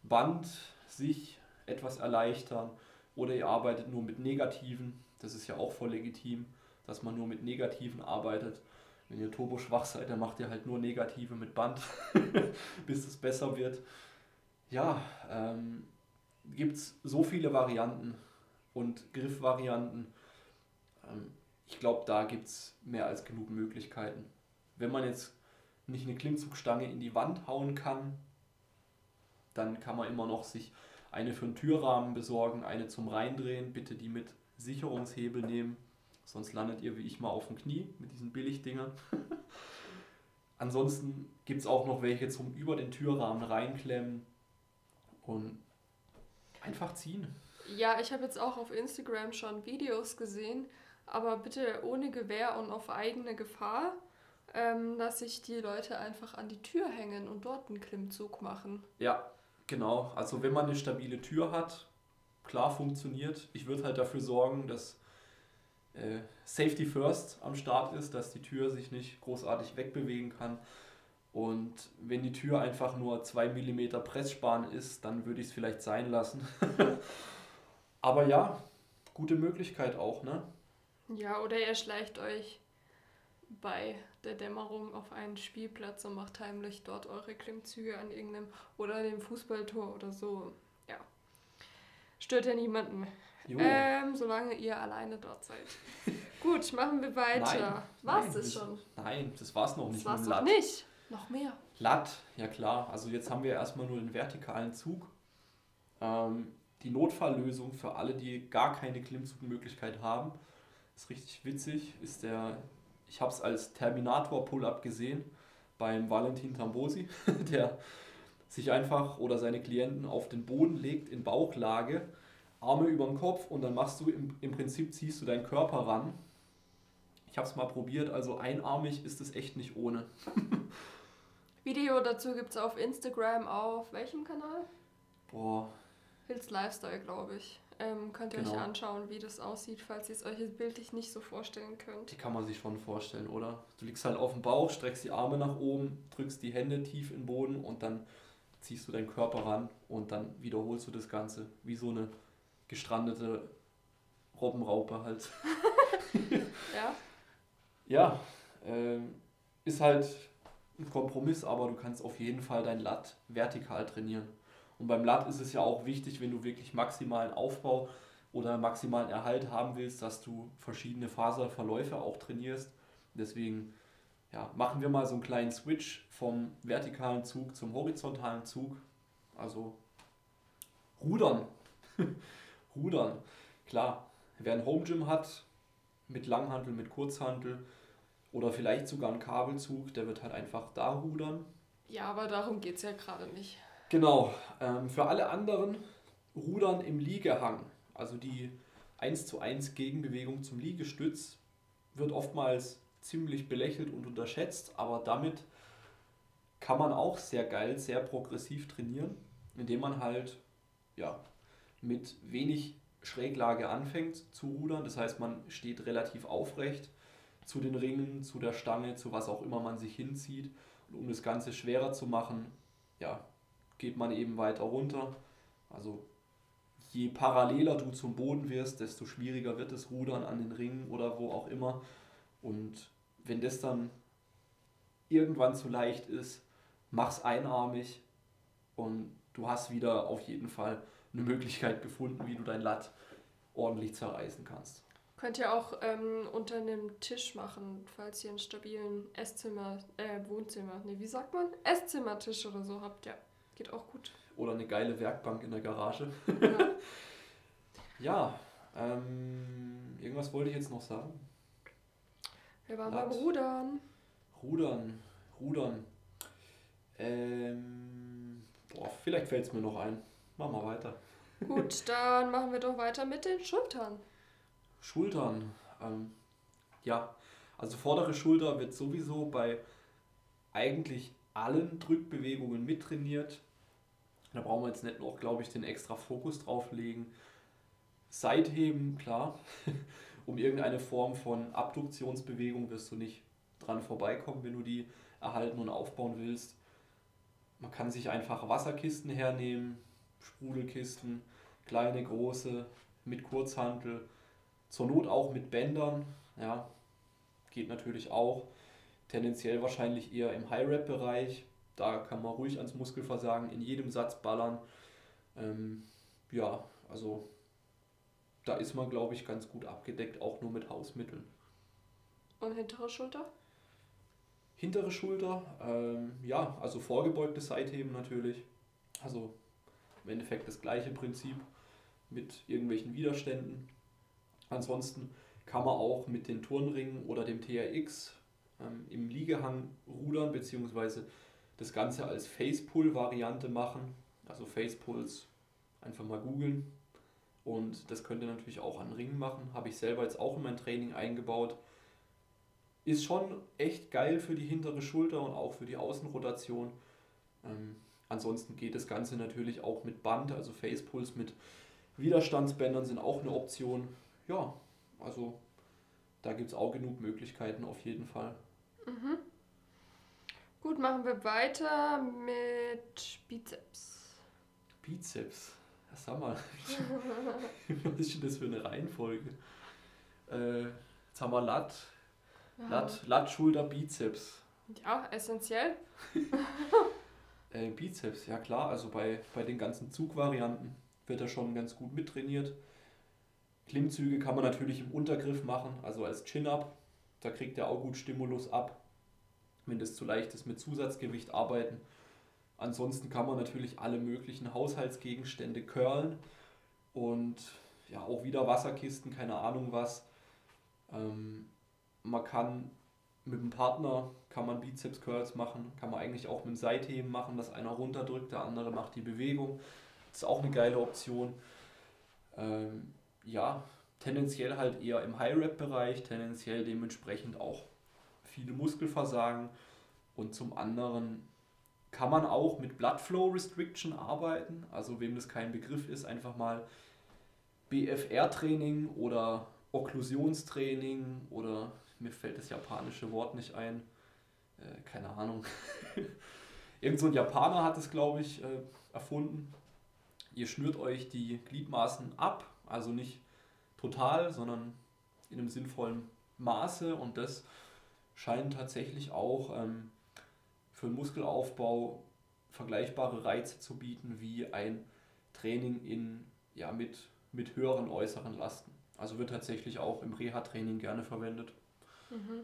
Band sich etwas erleichtern oder ihr arbeitet nur mit negativen. Das ist ja auch voll legitim, dass man nur mit negativen arbeitet. Wenn ihr turbo schwach seid, dann macht ihr halt nur negative mit Band, bis es besser wird. Ja, ähm, gibt es so viele Varianten und Griffvarianten. Ähm, ich glaube, da gibt es mehr als genug Möglichkeiten. Wenn man jetzt nicht eine Klimmzugstange in die Wand hauen kann, dann kann man immer noch sich eine für einen Türrahmen besorgen, eine zum Reindrehen. Bitte die mit Sicherungshebel nehmen, sonst landet ihr wie ich mal auf dem Knie mit diesen Billigdingern. Ansonsten gibt es auch noch welche zum über den Türrahmen reinklemmen und einfach ziehen. Ja, ich habe jetzt auch auf Instagram schon Videos gesehen, aber bitte ohne Gewehr und auf eigene Gefahr, ähm, dass sich die Leute einfach an die Tür hängen und dort einen Klimmzug machen. Ja, genau. Also wenn man eine stabile Tür hat, klar funktioniert. Ich würde halt dafür sorgen, dass äh, Safety First am Start ist, dass die Tür sich nicht großartig wegbewegen kann. Und wenn die Tür einfach nur 2 mm Pressspan ist, dann würde ich es vielleicht sein lassen. Aber ja, gute Möglichkeit auch, ne? Ja, oder ihr schleicht euch bei der Dämmerung auf einen Spielplatz und macht heimlich dort eure Klimmzüge an irgendeinem oder dem Fußballtor oder so. Ja. Stört ja niemanden. Ähm, solange ihr alleine dort seid. Gut, machen wir weiter. War es das schon? Nein, das war es noch nicht. Das war's noch nicht. Noch mehr. Lat, ja klar. Also jetzt haben wir erstmal nur den vertikalen Zug. Ähm, die Notfalllösung für alle, die gar keine Klimmzugmöglichkeit haben ist richtig witzig, ist der, ich habe es als Terminator-Pull-Up gesehen beim Valentin Tambosi, der sich einfach oder seine Klienten auf den Boden legt in Bauchlage, Arme über den Kopf und dann machst du im, im Prinzip ziehst du deinen Körper ran. Ich habe es mal probiert, also einarmig ist es echt nicht ohne. Video dazu gibt es auf Instagram auf welchem Kanal? Boah. Hills Lifestyle, glaube ich. Ähm, könnt ihr genau. euch anschauen, wie das aussieht, falls ihr es euch bildlich nicht so vorstellen könnt. Die kann man sich schon vorstellen, oder? Du liegst halt auf dem Bauch, streckst die Arme nach oben, drückst die Hände tief in den Boden und dann ziehst du deinen Körper ran und dann wiederholst du das Ganze wie so eine gestrandete Robbenraupe halt. ja. Ja, äh, ist halt ein Kompromiss, aber du kannst auf jeden Fall dein Lat vertikal trainieren. Und beim Lat ist es ja auch wichtig, wenn du wirklich maximalen Aufbau oder maximalen Erhalt haben willst, dass du verschiedene Faserverläufe auch trainierst. Deswegen ja, machen wir mal so einen kleinen Switch vom vertikalen Zug zum horizontalen Zug. Also Rudern. Rudern. Klar, wer ein Home Gym hat, mit Langhantel, mit Kurzhantel oder vielleicht sogar einen Kabelzug, der wird halt einfach da rudern. Ja, aber darum geht es ja gerade nicht. Genau. Ähm, für alle anderen Rudern im Liegehang, also die 1 zu 1 Gegenbewegung zum Liegestütz, wird oftmals ziemlich belächelt und unterschätzt, aber damit kann man auch sehr geil, sehr progressiv trainieren, indem man halt ja, mit wenig Schräglage anfängt zu rudern. Das heißt, man steht relativ aufrecht zu den Ringen, zu der Stange, zu was auch immer man sich hinzieht. Und um das Ganze schwerer zu machen, ja, geht man eben weiter runter. Also je paralleler du zum Boden wirst, desto schwieriger wird das Rudern an den Ringen oder wo auch immer. Und wenn das dann irgendwann zu leicht ist, mach's einarmig und du hast wieder auf jeden Fall eine Möglichkeit gefunden, wie du dein Latt ordentlich zerreißen kannst. Könnt ihr auch ähm, unter einem Tisch machen, falls ihr einen stabilen Esszimmer, äh, Wohnzimmer, nee, wie sagt man? Esszimmertisch oder so habt, ja. Geht auch gut. Oder eine geile Werkbank in der Garage. Ja, ja ähm, irgendwas wollte ich jetzt noch sagen. Wir waren Latt. beim Rudern. Rudern, Rudern. Ähm, boah, vielleicht fällt es mir noch ein. Machen wir weiter. Gut, dann machen wir doch weiter mit den Schultern. Schultern. Ähm, ja, also vordere Schulter wird sowieso bei eigentlich allen Drückbewegungen mittrainiert. Da brauchen wir jetzt nicht noch, glaube ich, den extra Fokus drauf legen. Seitheben, klar. um irgendeine Form von Abduktionsbewegung wirst du nicht dran vorbeikommen, wenn du die erhalten und aufbauen willst. Man kann sich einfach Wasserkisten hernehmen, Sprudelkisten, kleine, große, mit Kurzhantel, zur Not auch mit Bändern, ja, geht natürlich auch. Tendenziell wahrscheinlich eher im High-Rap-Bereich. Da kann man ruhig ans Muskelversagen in jedem Satz ballern. Ähm, ja, also da ist man, glaube ich, ganz gut abgedeckt, auch nur mit Hausmitteln. Und hintere Schulter? Hintere Schulter, ähm, ja, also vorgebeugte Seitheben natürlich. Also im Endeffekt das gleiche Prinzip mit irgendwelchen Widerständen. Ansonsten kann man auch mit den Turnringen oder dem TRX ähm, im Liegehang rudern, beziehungsweise das Ganze als Facepull-Variante machen. Also Facepulls einfach mal googeln. Und das könnt ihr natürlich auch an Ringen machen. Habe ich selber jetzt auch in mein Training eingebaut. Ist schon echt geil für die hintere Schulter und auch für die Außenrotation. Ähm, Ansonsten geht das Ganze natürlich auch mit Band, also Facepulls mit Widerstandsbändern sind auch eine Option. Ja, also da gibt es auch genug Möglichkeiten auf jeden Fall. Mhm. Gut, machen wir weiter mit Bizeps. Bizeps? Ja, sag mal, was ist denn das für eine Reihenfolge? Äh, jetzt haben wir Lat, Lat, Lat, Schulter, Bizeps. Ja, essentiell. Äh, Bizeps, ja klar, also bei, bei den ganzen Zugvarianten wird er schon ganz gut mittrainiert. Klimmzüge kann man natürlich im Untergriff machen, also als Chin-Up. Da kriegt er auch gut Stimulus ab, wenn das zu leicht ist mit Zusatzgewicht arbeiten. Ansonsten kann man natürlich alle möglichen Haushaltsgegenstände curlen und ja auch wieder Wasserkisten, keine Ahnung was. Ähm, man kann mit dem Partner kann man Bizeps Curls machen, kann man eigentlich auch mit dem Seitheben machen, dass einer runterdrückt, der andere macht die Bewegung. Das ist auch eine geile Option. Ähm, ja, tendenziell halt eher im High-Rap-Bereich, tendenziell dementsprechend auch viele Muskelversagen. Und zum anderen kann man auch mit Blood Flow Restriction arbeiten. Also wem das kein Begriff ist, einfach mal BFR-Training oder Okklusionstraining oder mir fällt das japanische Wort nicht ein äh, keine Ahnung. Irgend so ein Japaner hat es, glaube ich, äh, erfunden. Ihr schnürt euch die Gliedmaßen ab, also nicht total, sondern in einem sinnvollen Maße und das scheint tatsächlich auch ähm, für den Muskelaufbau vergleichbare Reize zu bieten wie ein Training in, ja, mit, mit höheren äußeren Lasten. Also wird tatsächlich auch im Reha-Training gerne verwendet. Mhm.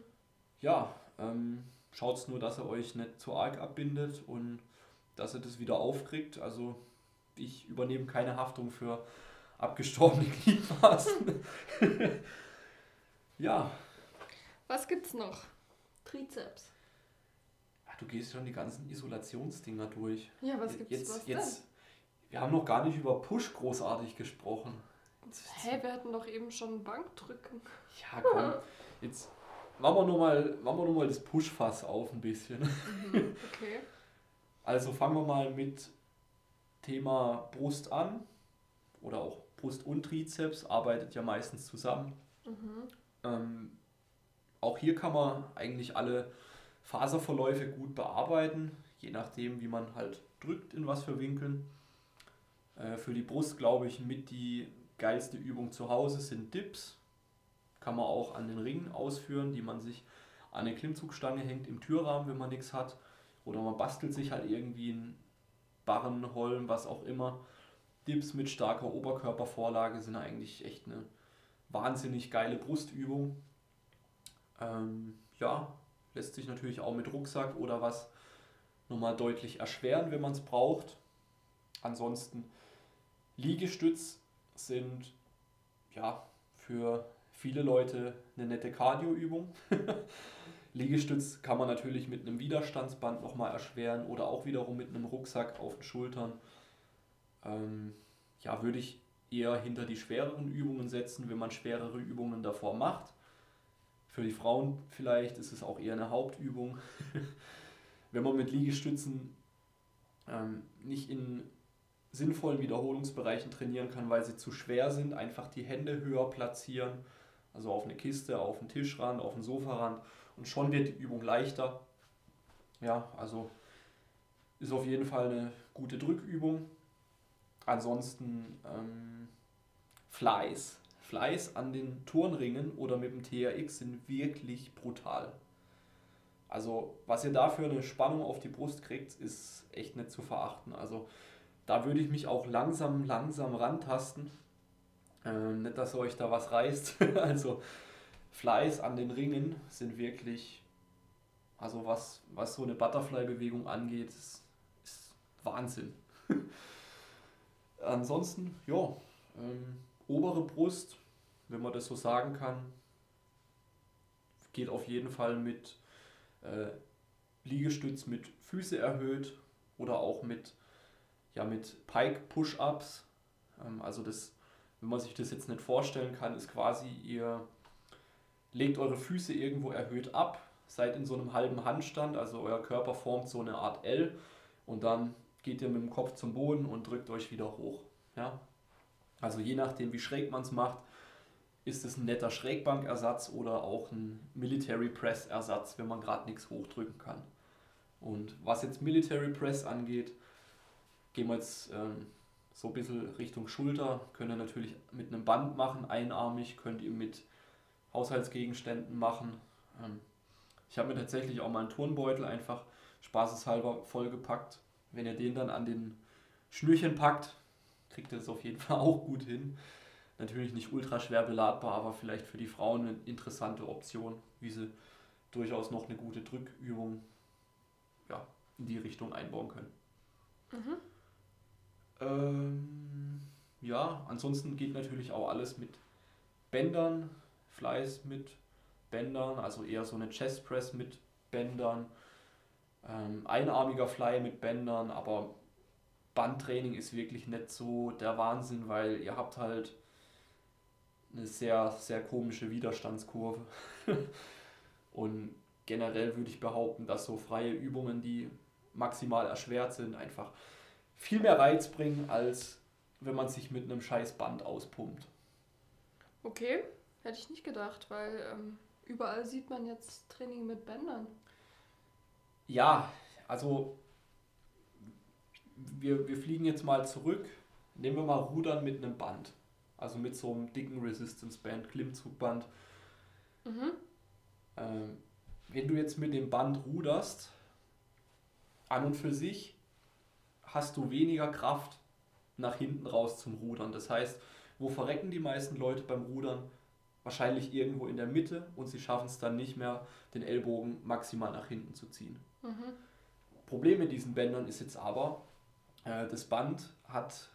Ja, ähm, schaut nur, dass er euch nicht zu arg abbindet und dass er das wieder aufkriegt. Also ich übernehme keine Haftung für abgestorbene Gliedmaßen. ja. Was gibt's noch? Trizeps. Ach, du gehst schon die ganzen Isolationsdinger durch. Ja, was gibt's jetzt, was jetzt, denn? Wir haben noch gar nicht über Push großartig gesprochen. Hä, hey, wir hatten doch eben schon Bankdrücken. Ja, komm. Jetzt machen wir nur mal, machen wir nur mal das Push-Fass auf ein bisschen. Mhm, okay. Also fangen wir mal mit Thema Brust an. Oder auch Brust und Trizeps arbeitet ja meistens zusammen. Mhm. Ähm, auch hier kann man eigentlich alle Faserverläufe gut bearbeiten, je nachdem, wie man halt drückt, in was für Winkeln. Äh, für die Brust, glaube ich, mit die geilste Übung zu Hause sind Dips. Kann man auch an den Ringen ausführen, die man sich an eine Klimmzugstange hängt im Türrahmen, wenn man nichts hat. Oder man bastelt sich halt irgendwie einen Barren, Holm, was auch immer. Dips mit starker Oberkörpervorlage sind eigentlich echt eine wahnsinnig geile Brustübung. Ähm, ja, lässt sich natürlich auch mit Rucksack oder was nochmal deutlich erschweren, wenn man es braucht. Ansonsten Liegestütz sind ja für viele Leute eine nette Cardioübung. Liegestütz kann man natürlich mit einem Widerstandsband nochmal erschweren oder auch wiederum mit einem Rucksack auf den Schultern. Ähm, ja, würde ich eher hinter die schwereren Übungen setzen, wenn man schwerere Übungen davor macht. Für die Frauen vielleicht ist es auch eher eine Hauptübung. wenn man mit Liegestützen ähm, nicht in sinnvollen Wiederholungsbereichen trainieren kann, weil sie zu schwer sind, einfach die Hände höher platzieren, also auf eine Kiste, auf einen Tischrand, auf einen Sofarand und schon wird die Übung leichter. Ja, also ist auf jeden Fall eine gute Drückübung. Ansonsten ähm, Fleiß. Fleiß an den Turnringen oder mit dem TRX sind wirklich brutal. Also was ihr da für eine Spannung auf die Brust kriegt, ist echt nicht zu verachten. Also da würde ich mich auch langsam, langsam rantasten. Ähm, nicht, dass euch da was reißt. also Fleiß an den Ringen sind wirklich, also was, was so eine Butterfly-Bewegung angeht, ist, ist Wahnsinn. Ansonsten, ja, ähm, obere Brust, wenn man das so sagen kann, geht auf jeden Fall mit äh, Liegestütz mit Füße erhöht oder auch mit ja, mit Pike-Push-Ups. Ähm, also das, wenn man sich das jetzt nicht vorstellen kann, ist quasi, ihr legt eure Füße irgendwo erhöht ab, seid in so einem halben Handstand, also euer Körper formt so eine Art L und dann geht ihr mit dem Kopf zum Boden und drückt euch wieder hoch. Ja? Also je nachdem, wie schräg man es macht, ist es ein netter Schrägbankersatz oder auch ein Military Press Ersatz, wenn man gerade nichts hochdrücken kann. Und was jetzt Military Press angeht, Gehen wir jetzt ähm, so ein bisschen Richtung Schulter, könnt ihr natürlich mit einem Band machen, einarmig, könnt ihr mit Haushaltsgegenständen machen. Ähm, ich habe mir tatsächlich auch mal einen Turnbeutel einfach spaßeshalber vollgepackt. Wenn ihr den dann an den Schnürchen packt, kriegt ihr das auf jeden Fall auch gut hin. Natürlich nicht ultra schwer beladbar, aber vielleicht für die Frauen eine interessante Option, wie sie durchaus noch eine gute Drückübung ja, in die Richtung einbauen können. Mhm. Ähm, ja, ansonsten geht natürlich auch alles mit Bändern, Fleiß mit Bändern, also eher so eine Chest Press mit Bändern, ähm, einarmiger Fly mit Bändern, aber Bandtraining ist wirklich nicht so der Wahnsinn, weil ihr habt halt eine sehr, sehr komische Widerstandskurve. Und generell würde ich behaupten, dass so freie Übungen, die maximal erschwert sind, einfach viel mehr Reiz bringen, als wenn man sich mit einem scheiß Band auspumpt. Okay, hätte ich nicht gedacht, weil ähm, überall sieht man jetzt Training mit Bändern. Ja, also wir, wir fliegen jetzt mal zurück. Nehmen wir mal Rudern mit einem Band. Also mit so einem dicken Resistance Band, Klimmzugband. Mhm. Ähm, wenn du jetzt mit dem Band ruderst, an und für sich hast du weniger Kraft nach hinten raus zum Rudern. Das heißt, wo verrecken die meisten Leute beim Rudern? Wahrscheinlich irgendwo in der Mitte und sie schaffen es dann nicht mehr, den Ellbogen maximal nach hinten zu ziehen. Mhm. Problem mit diesen Bändern ist jetzt aber, das Band hat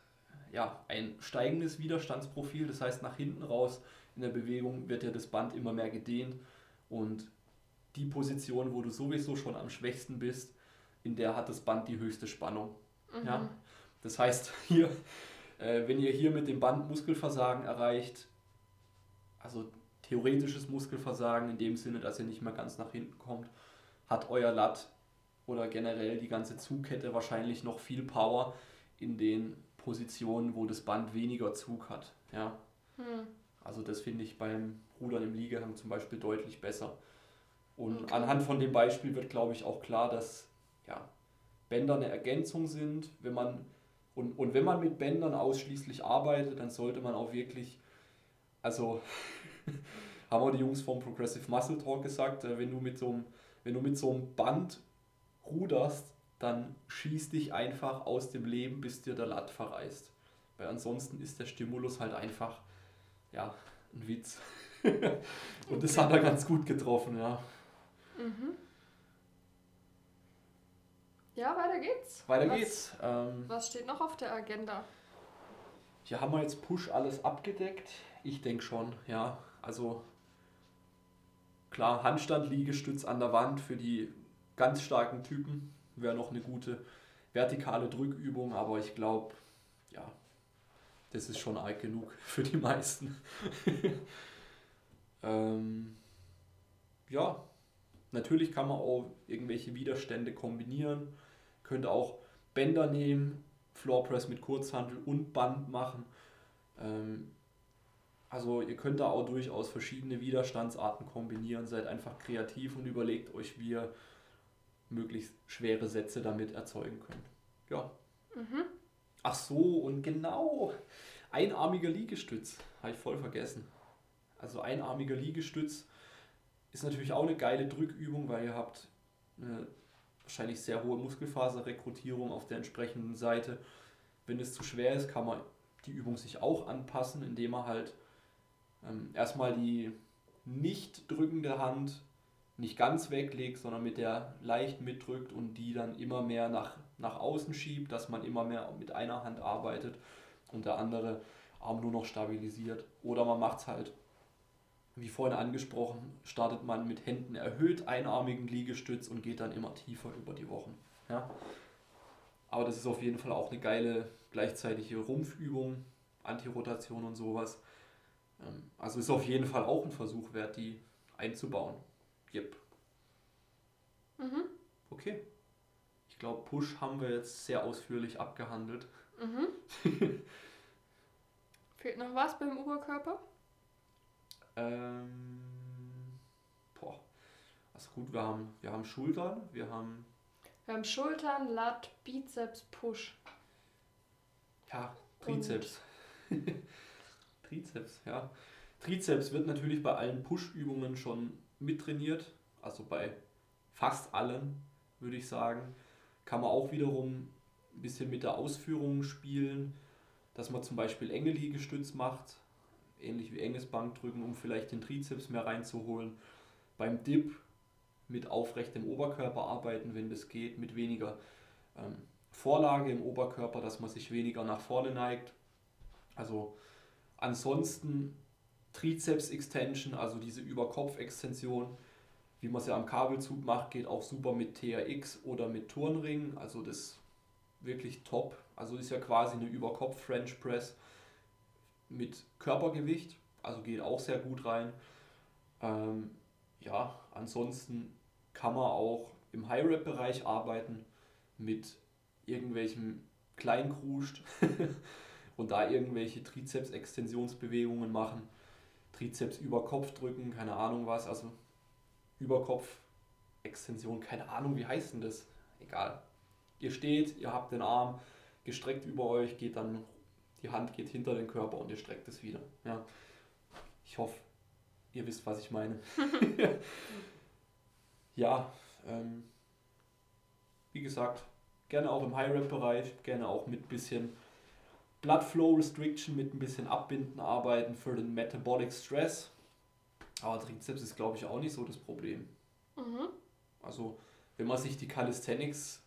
ja, ein steigendes Widerstandsprofil, das heißt nach hinten raus in der Bewegung wird ja das Band immer mehr gedehnt und die Position, wo du sowieso schon am schwächsten bist, in der hat das Band die höchste Spannung. Mhm. Ja? Das heißt, hier, äh, wenn ihr hier mit dem Band Muskelversagen erreicht, also theoretisches Muskelversagen in dem Sinne, dass ihr nicht mehr ganz nach hinten kommt, hat euer Lat oder generell die ganze Zugkette wahrscheinlich noch viel Power in den Positionen, wo das Band weniger Zug hat. Ja? Hm. Also das finde ich beim Rudern im Liegehang zum Beispiel deutlich besser. Und okay. anhand von dem Beispiel wird, glaube ich, auch klar, dass ja, Bänder eine Ergänzung sind. Wenn man, und, und wenn man mit Bändern ausschließlich arbeitet, dann sollte man auch wirklich, also haben auch die Jungs vom Progressive Muscle Talk gesagt, äh, wenn du mit so einem, wenn du mit so einem Band ruderst, dann schieß dich einfach aus dem Leben, bis dir der Latt verreißt. Weil ansonsten ist der Stimulus halt einfach, ja, ein Witz. Und das hat er ganz gut getroffen, ja. Mhm. Ja, weiter geht's. Weiter was, geht's. Ähm, was steht noch auf der Agenda? Hier haben wir jetzt Push alles abgedeckt. Ich denke schon, ja. Also klar, Handstand, Liegestütz an der Wand für die ganz starken Typen wäre noch eine gute vertikale Drückübung, aber ich glaube, ja, das ist schon arg genug für die meisten. ähm, ja, natürlich kann man auch irgendwelche Widerstände kombinieren, könnte auch Bänder nehmen, Floorpress mit Kurzhantel und Band machen. Ähm, also ihr könnt da auch durchaus verschiedene Widerstandsarten kombinieren, seid einfach kreativ und überlegt euch, wie ihr möglichst schwere Sätze damit erzeugen können. Ja. Mhm. Ach so, und genau, einarmiger Liegestütz, habe ich voll vergessen. Also einarmiger Liegestütz ist natürlich auch eine geile Drückübung, weil ihr habt eine wahrscheinlich sehr hohe Muskelfaserrekrutierung auf der entsprechenden Seite. Wenn es zu schwer ist, kann man die Übung sich auch anpassen, indem man halt ähm, erstmal die nicht drückende Hand nicht ganz weglegt, sondern mit der leicht mitdrückt und die dann immer mehr nach, nach außen schiebt, dass man immer mehr mit einer Hand arbeitet und der andere Arm nur noch stabilisiert. Oder man macht es halt, wie vorhin angesprochen, startet man mit Händen erhöht einarmigen Liegestütz und geht dann immer tiefer über die Wochen. Ja? Aber das ist auf jeden Fall auch eine geile gleichzeitige Rumpfübung, Antirotation und sowas. Ähm, also ist auf jeden Fall auch ein Versuch wert, die einzubauen. Yep. Mhm. Okay. Ich glaube, Push haben wir jetzt sehr ausführlich abgehandelt. Mhm. Fehlt noch was beim Oberkörper? Ähm, boah. Also gut, wir haben, wir haben Schultern, wir haben. Wir haben Schultern, Lat, Bizeps, Push. Ja, Trizeps. Trizeps, ja. Trizeps wird natürlich bei allen Push-Übungen schon mittrainiert, also bei fast allen, würde ich sagen. Kann man auch wiederum ein bisschen mit der Ausführung spielen, dass man zum Beispiel enge Liegestütz macht, ähnlich wie enges Bankdrücken, um vielleicht den Trizeps mehr reinzuholen. Beim Dip mit aufrechtem Oberkörper arbeiten, wenn das geht, mit weniger ähm, Vorlage im Oberkörper, dass man sich weniger nach vorne neigt. Also ansonsten Trizeps Extension, also diese Überkopf-Extension, wie man sie am Kabelzug macht, geht auch super mit TRX oder mit Turnring. Also das wirklich top. Also ist ja quasi eine Überkopf French Press mit Körpergewicht. Also geht auch sehr gut rein. Ähm, ja, ansonsten kann man auch im High-Rap-Bereich arbeiten mit irgendwelchem Kleinkruscht und da irgendwelche Trizeps-Extensionsbewegungen machen. Trizeps über Kopf drücken, keine Ahnung was, also Überkopf Extension, keine Ahnung, wie heißt denn das? Egal. Ihr steht, ihr habt den Arm gestreckt über euch, geht dann, die Hand geht hinter den Körper und ihr streckt es wieder. Ja. Ich hoffe, ihr wisst, was ich meine. ja, ähm, wie gesagt, gerne auch im High-Rep-Bereich, gerne auch mit ein bisschen Blood Flow Restriction, mit ein bisschen Abbinden arbeiten für den Metabolic Stress. Aber Trizeps ist, glaube ich, auch nicht so das Problem. Mhm. Also, wenn man sich die Calisthenics,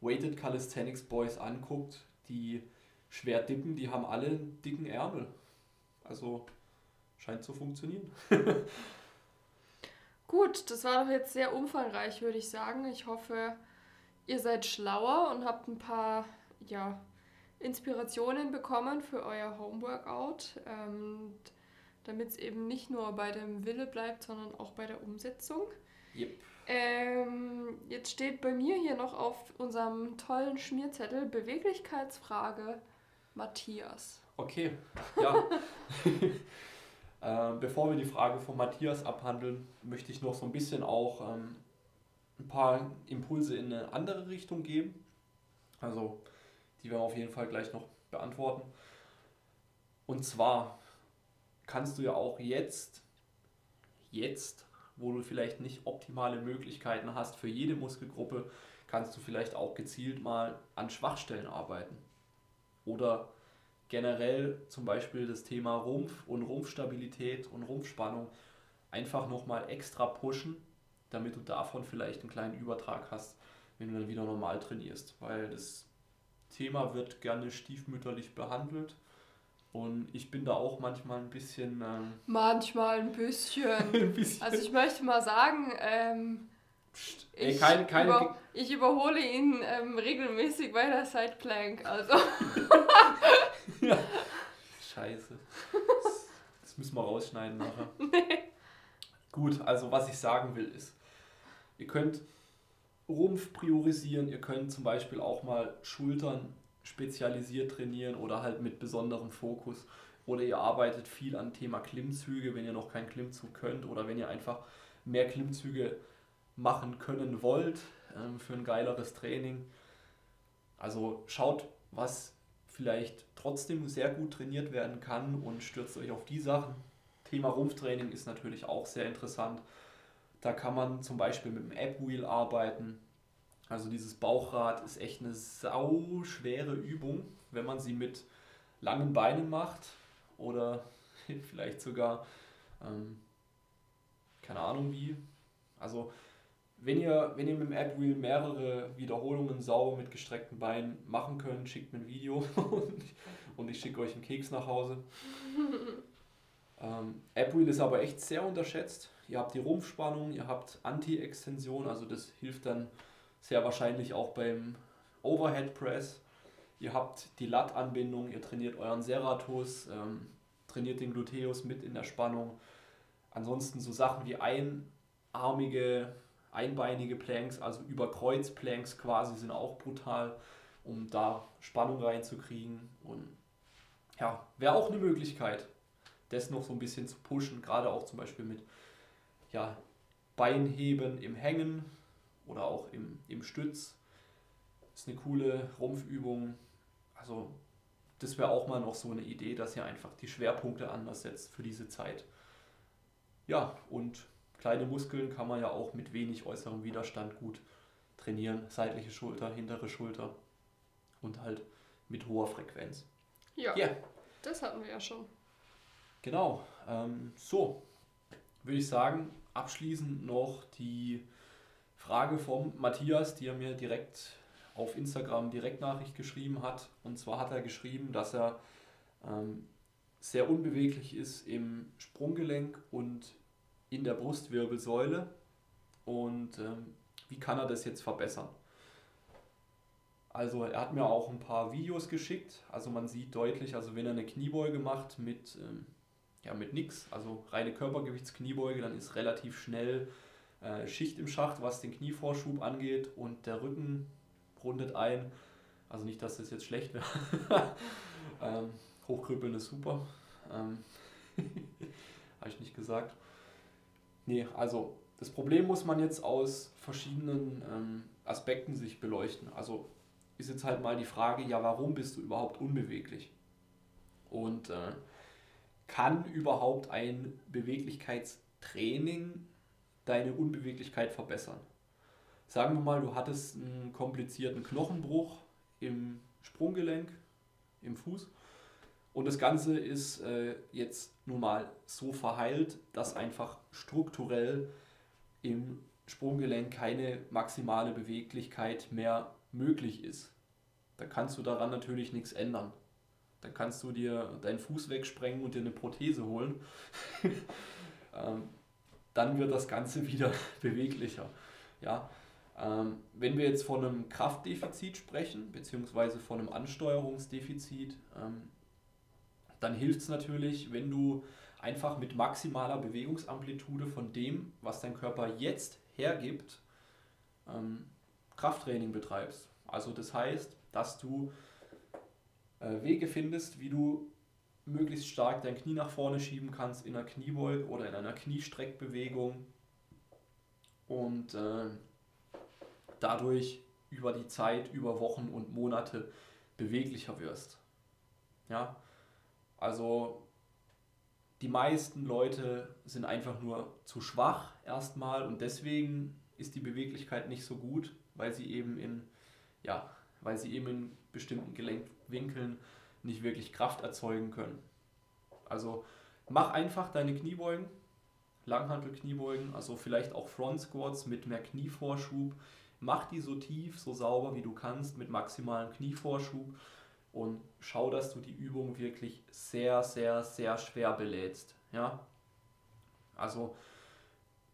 Weighted Calisthenics Boys anguckt, die schwer dippen, die haben alle einen dicken Ärmel. Also, scheint zu funktionieren. Gut, das war doch jetzt sehr umfangreich, würde ich sagen. Ich hoffe, ihr seid schlauer und habt ein paar ja, Inspirationen bekommen für euer Homeworkout, ähm, damit es eben nicht nur bei dem Wille bleibt, sondern auch bei der Umsetzung. Yep. Ähm, jetzt steht bei mir hier noch auf unserem tollen Schmierzettel Beweglichkeitsfrage Matthias. Okay, ja. äh, bevor wir die Frage von Matthias abhandeln, möchte ich noch so ein bisschen auch ähm, ein paar Impulse in eine andere Richtung geben. Also, die wir auf jeden Fall gleich noch beantworten. Und zwar kannst du ja auch jetzt, jetzt, wo du vielleicht nicht optimale Möglichkeiten hast für jede Muskelgruppe, kannst du vielleicht auch gezielt mal an Schwachstellen arbeiten. Oder generell zum Beispiel das Thema Rumpf und Rumpfstabilität und Rumpfspannung einfach nochmal extra pushen damit du davon vielleicht einen kleinen Übertrag hast, wenn du dann wieder normal trainierst. Weil das Thema wird gerne stiefmütterlich behandelt. Und ich bin da auch manchmal ein bisschen. Ähm manchmal ein bisschen. ein bisschen. Also ich möchte mal sagen, ähm, Psst, ey, ich, keine, keine über, ich überhole ihn ähm, regelmäßig bei der Sideplank. Also. ja. Scheiße. Das, das, müssen wir rausschneiden nachher. Nee. Gut, also was ich sagen will ist, Ihr könnt Rumpf priorisieren, ihr könnt zum Beispiel auch mal Schultern spezialisiert trainieren oder halt mit besonderem Fokus. Oder ihr arbeitet viel an Thema Klimmzüge, wenn ihr noch keinen Klimmzug könnt oder wenn ihr einfach mehr Klimmzüge machen können wollt ähm, für ein geileres Training. Also schaut, was vielleicht trotzdem sehr gut trainiert werden kann und stürzt euch auf die Sachen. Thema Rumpftraining ist natürlich auch sehr interessant. Da kann man zum Beispiel mit dem App-Wheel arbeiten. Also dieses Bauchrad ist echt eine sau schwere Übung, wenn man sie mit langen Beinen macht oder vielleicht sogar, ähm, keine Ahnung wie. Also wenn ihr, wenn ihr mit dem App-Wheel mehrere Wiederholungen sauber mit gestreckten Beinen machen könnt, schickt mir ein Video und, und ich schicke euch einen Keks nach Hause. ähm, App-Wheel ist aber echt sehr unterschätzt. Ihr habt die Rumpfspannung, ihr habt Anti-Extension, also das hilft dann sehr wahrscheinlich auch beim Overhead Press. Ihr habt die Lat-Anbindung, ihr trainiert euren Serratus, ähm, trainiert den Gluteus mit in der Spannung. Ansonsten so Sachen wie einarmige, einbeinige Planks, also über Kreuzplanks quasi, sind auch brutal, um da Spannung reinzukriegen. Und ja, wäre auch eine Möglichkeit, das noch so ein bisschen zu pushen, gerade auch zum Beispiel mit ja, Beinheben im Hängen oder auch im, im Stütz. Ist eine coole Rumpfübung. Also das wäre auch mal noch so eine Idee, dass ihr einfach die Schwerpunkte anders setzt für diese Zeit. Ja, und kleine Muskeln kann man ja auch mit wenig äußerem Widerstand gut trainieren. Seitliche Schulter, hintere Schulter und halt mit hoher Frequenz. Ja, yeah. das hatten wir ja schon. Genau. Ähm, so, würde ich sagen, abschließend noch die Frage vom Matthias, die er mir direkt auf Instagram Direktnachricht geschrieben hat. Und zwar hat er geschrieben, dass er ähm, sehr unbeweglich ist im Sprunggelenk und in der Brustwirbelsäule. Und ähm, wie kann er das jetzt verbessern? Also er hat mir auch ein paar Videos geschickt. Also man sieht deutlich, also wenn er eine Kniebeuge macht mit ähm, ja, mit nichts, also reine Körpergewichtskniebeuge, dann ist relativ schnell äh, Schicht im Schacht, was den Knievorschub angeht und der Rücken rundet ein. Also nicht, dass das jetzt schlecht wäre. ähm, Hochkrüppeln ist super. Ähm, Habe ich nicht gesagt. Nee, also das Problem muss man jetzt aus verschiedenen ähm, Aspekten sich beleuchten. Also ist jetzt halt mal die Frage, ja, warum bist du überhaupt unbeweglich? Und äh, kann überhaupt ein Beweglichkeitstraining deine Unbeweglichkeit verbessern? Sagen wir mal, du hattest einen komplizierten Knochenbruch im Sprunggelenk, im Fuß und das Ganze ist äh, jetzt nun mal so verheilt, dass einfach strukturell im Sprunggelenk keine maximale Beweglichkeit mehr möglich ist. Da kannst du daran natürlich nichts ändern. Dann kannst du dir deinen Fuß wegsprengen und dir eine Prothese holen. ähm, dann wird das Ganze wieder beweglicher. Ja? Ähm, wenn wir jetzt von einem Kraftdefizit sprechen, beziehungsweise von einem Ansteuerungsdefizit, ähm, dann hilft es natürlich, wenn du einfach mit maximaler Bewegungsamplitude von dem, was dein Körper jetzt hergibt, ähm, Krafttraining betreibst. Also das heißt, dass du äh, Wege findest, wie du möglichst stark dein Knie nach vorne schieben kannst in einer Kniebeug oder in einer Kniestreckbewegung und äh, dadurch über die Zeit, über Wochen und Monate beweglicher wirst. Ja, also die meisten Leute sind einfach nur zu schwach erstmal und deswegen ist die Beweglichkeit nicht so gut, weil sie eben in, ja, weil sie eben in bestimmten Gelenkwinkeln nicht wirklich Kraft erzeugen können. Also mach einfach deine Kniebeugen, Langhantel-Kniebeugen, also vielleicht auch Front Squats mit mehr Knievorschub. Mach die so tief, so sauber wie du kannst mit maximalem Knievorschub und schau, dass du die Übung wirklich sehr, sehr, sehr schwer belädst. Ja? Also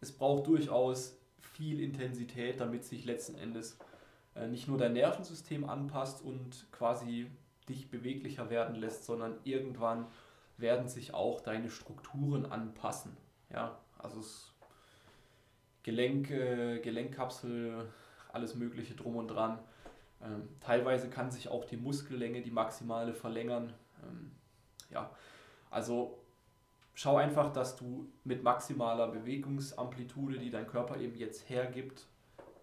es braucht durchaus viel Intensität, damit sich letzten Endes äh, nicht nur dein Nervensystem anpasst und quasi dich beweglicher werden lässt, sondern irgendwann werden sich auch deine Strukturen anpassen. Ja, also Gelenk, Gelenkkapsel, alles Mögliche drum und dran. Ähm, teilweise kann sich auch die Muskellänge, die maximale verlängern. Ähm, ja, also schau einfach, dass du mit maximaler Bewegungsamplitude, die dein Körper eben jetzt hergibt,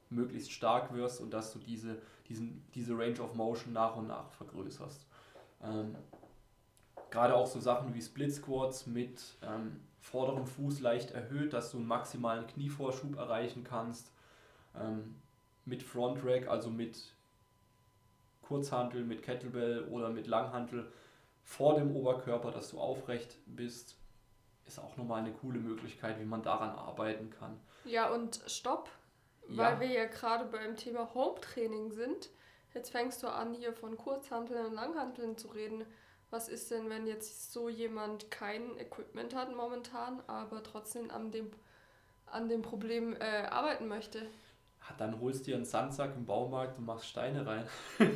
möglichst stark wirst und dass du diese, diesen, diese Range of Motion nach und nach vergrößerst. Ähm, Gerade auch so Sachen wie Split Squats mit ähm, vorderem Fuß leicht erhöht, dass du einen maximalen Knievorschub erreichen kannst. Ähm, mit Front Rack, also mit Kurzhantel, mit Kettlebell oder mit Langhantel vor dem Oberkörper, dass du aufrecht bist, ist auch nochmal eine coole Möglichkeit, wie man daran arbeiten kann. Ja, und stopp, weil ja. wir ja gerade beim Thema Home-Training sind. Jetzt fängst du an, hier von Kurzhanteln und Langhanteln zu reden. Was ist denn, wenn jetzt so jemand kein Equipment hat momentan, aber trotzdem an dem, an dem Problem äh, arbeiten möchte? dann holst du dir einen Sandsack im Baumarkt und machst Steine rein.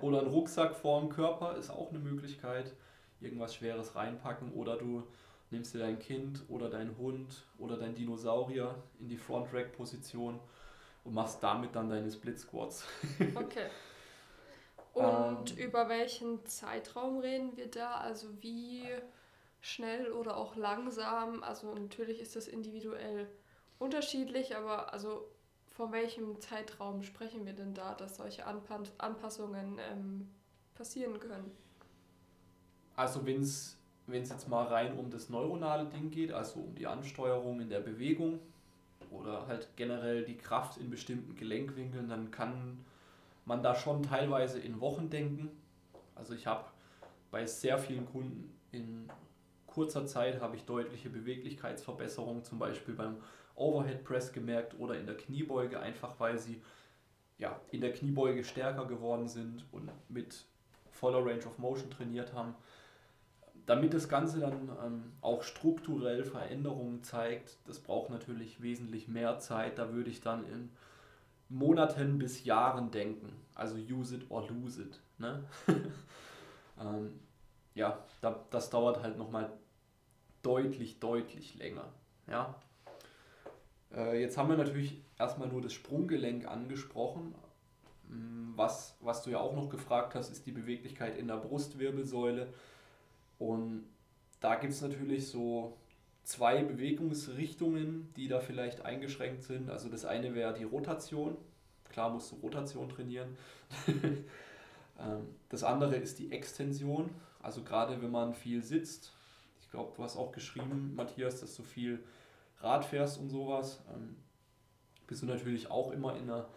oder einen Rucksack vor dem Körper ist auch eine Möglichkeit. Irgendwas Schweres reinpacken. Oder du nimmst dir dein Kind oder dein Hund oder dein Dinosaurier in die Front-Rack-Position und machst damit dann deine Split-Squats. okay. Und ähm, über welchen Zeitraum reden wir da? Also wie schnell oder auch langsam? Also natürlich ist das individuell unterschiedlich, aber also von welchem Zeitraum sprechen wir denn da, dass solche Anpass Anpassungen ähm, passieren können? Also wenn es jetzt mal rein um das neuronale Ding geht, also um die Ansteuerung in der Bewegung oder halt generell die Kraft in bestimmten Gelenkwinkeln, dann kann man da schon teilweise in Wochen denken. Also ich habe bei sehr vielen Kunden in kurzer Zeit habe ich deutliche Beweglichkeitsverbesserungen, zum Beispiel beim Overhead Press gemerkt oder in der Kniebeuge, einfach weil sie ja, in der Kniebeuge stärker geworden sind und mit voller Range of Motion trainiert haben. Damit das Ganze dann ähm, auch strukturell Veränderungen zeigt, das braucht natürlich wesentlich mehr Zeit. Da würde ich dann in Monaten bis Jahren denken. Also use it or lose it. Ne? ähm, ja, da, das dauert halt nochmal deutlich, deutlich länger. Ja? Äh, jetzt haben wir natürlich erstmal nur das Sprunggelenk angesprochen. Mm, was, was du ja auch noch gefragt hast, ist die Beweglichkeit in der Brustwirbelsäule. Und da gibt es natürlich so zwei Bewegungsrichtungen, die da vielleicht eingeschränkt sind. Also das eine wäre die Rotation. Klar musst du Rotation trainieren. Ähm, das andere ist die Extension. Also gerade wenn man viel sitzt, ich glaube, du hast auch geschrieben, Matthias, dass du viel Rad fährst und sowas, ähm, bist du natürlich auch immer in einer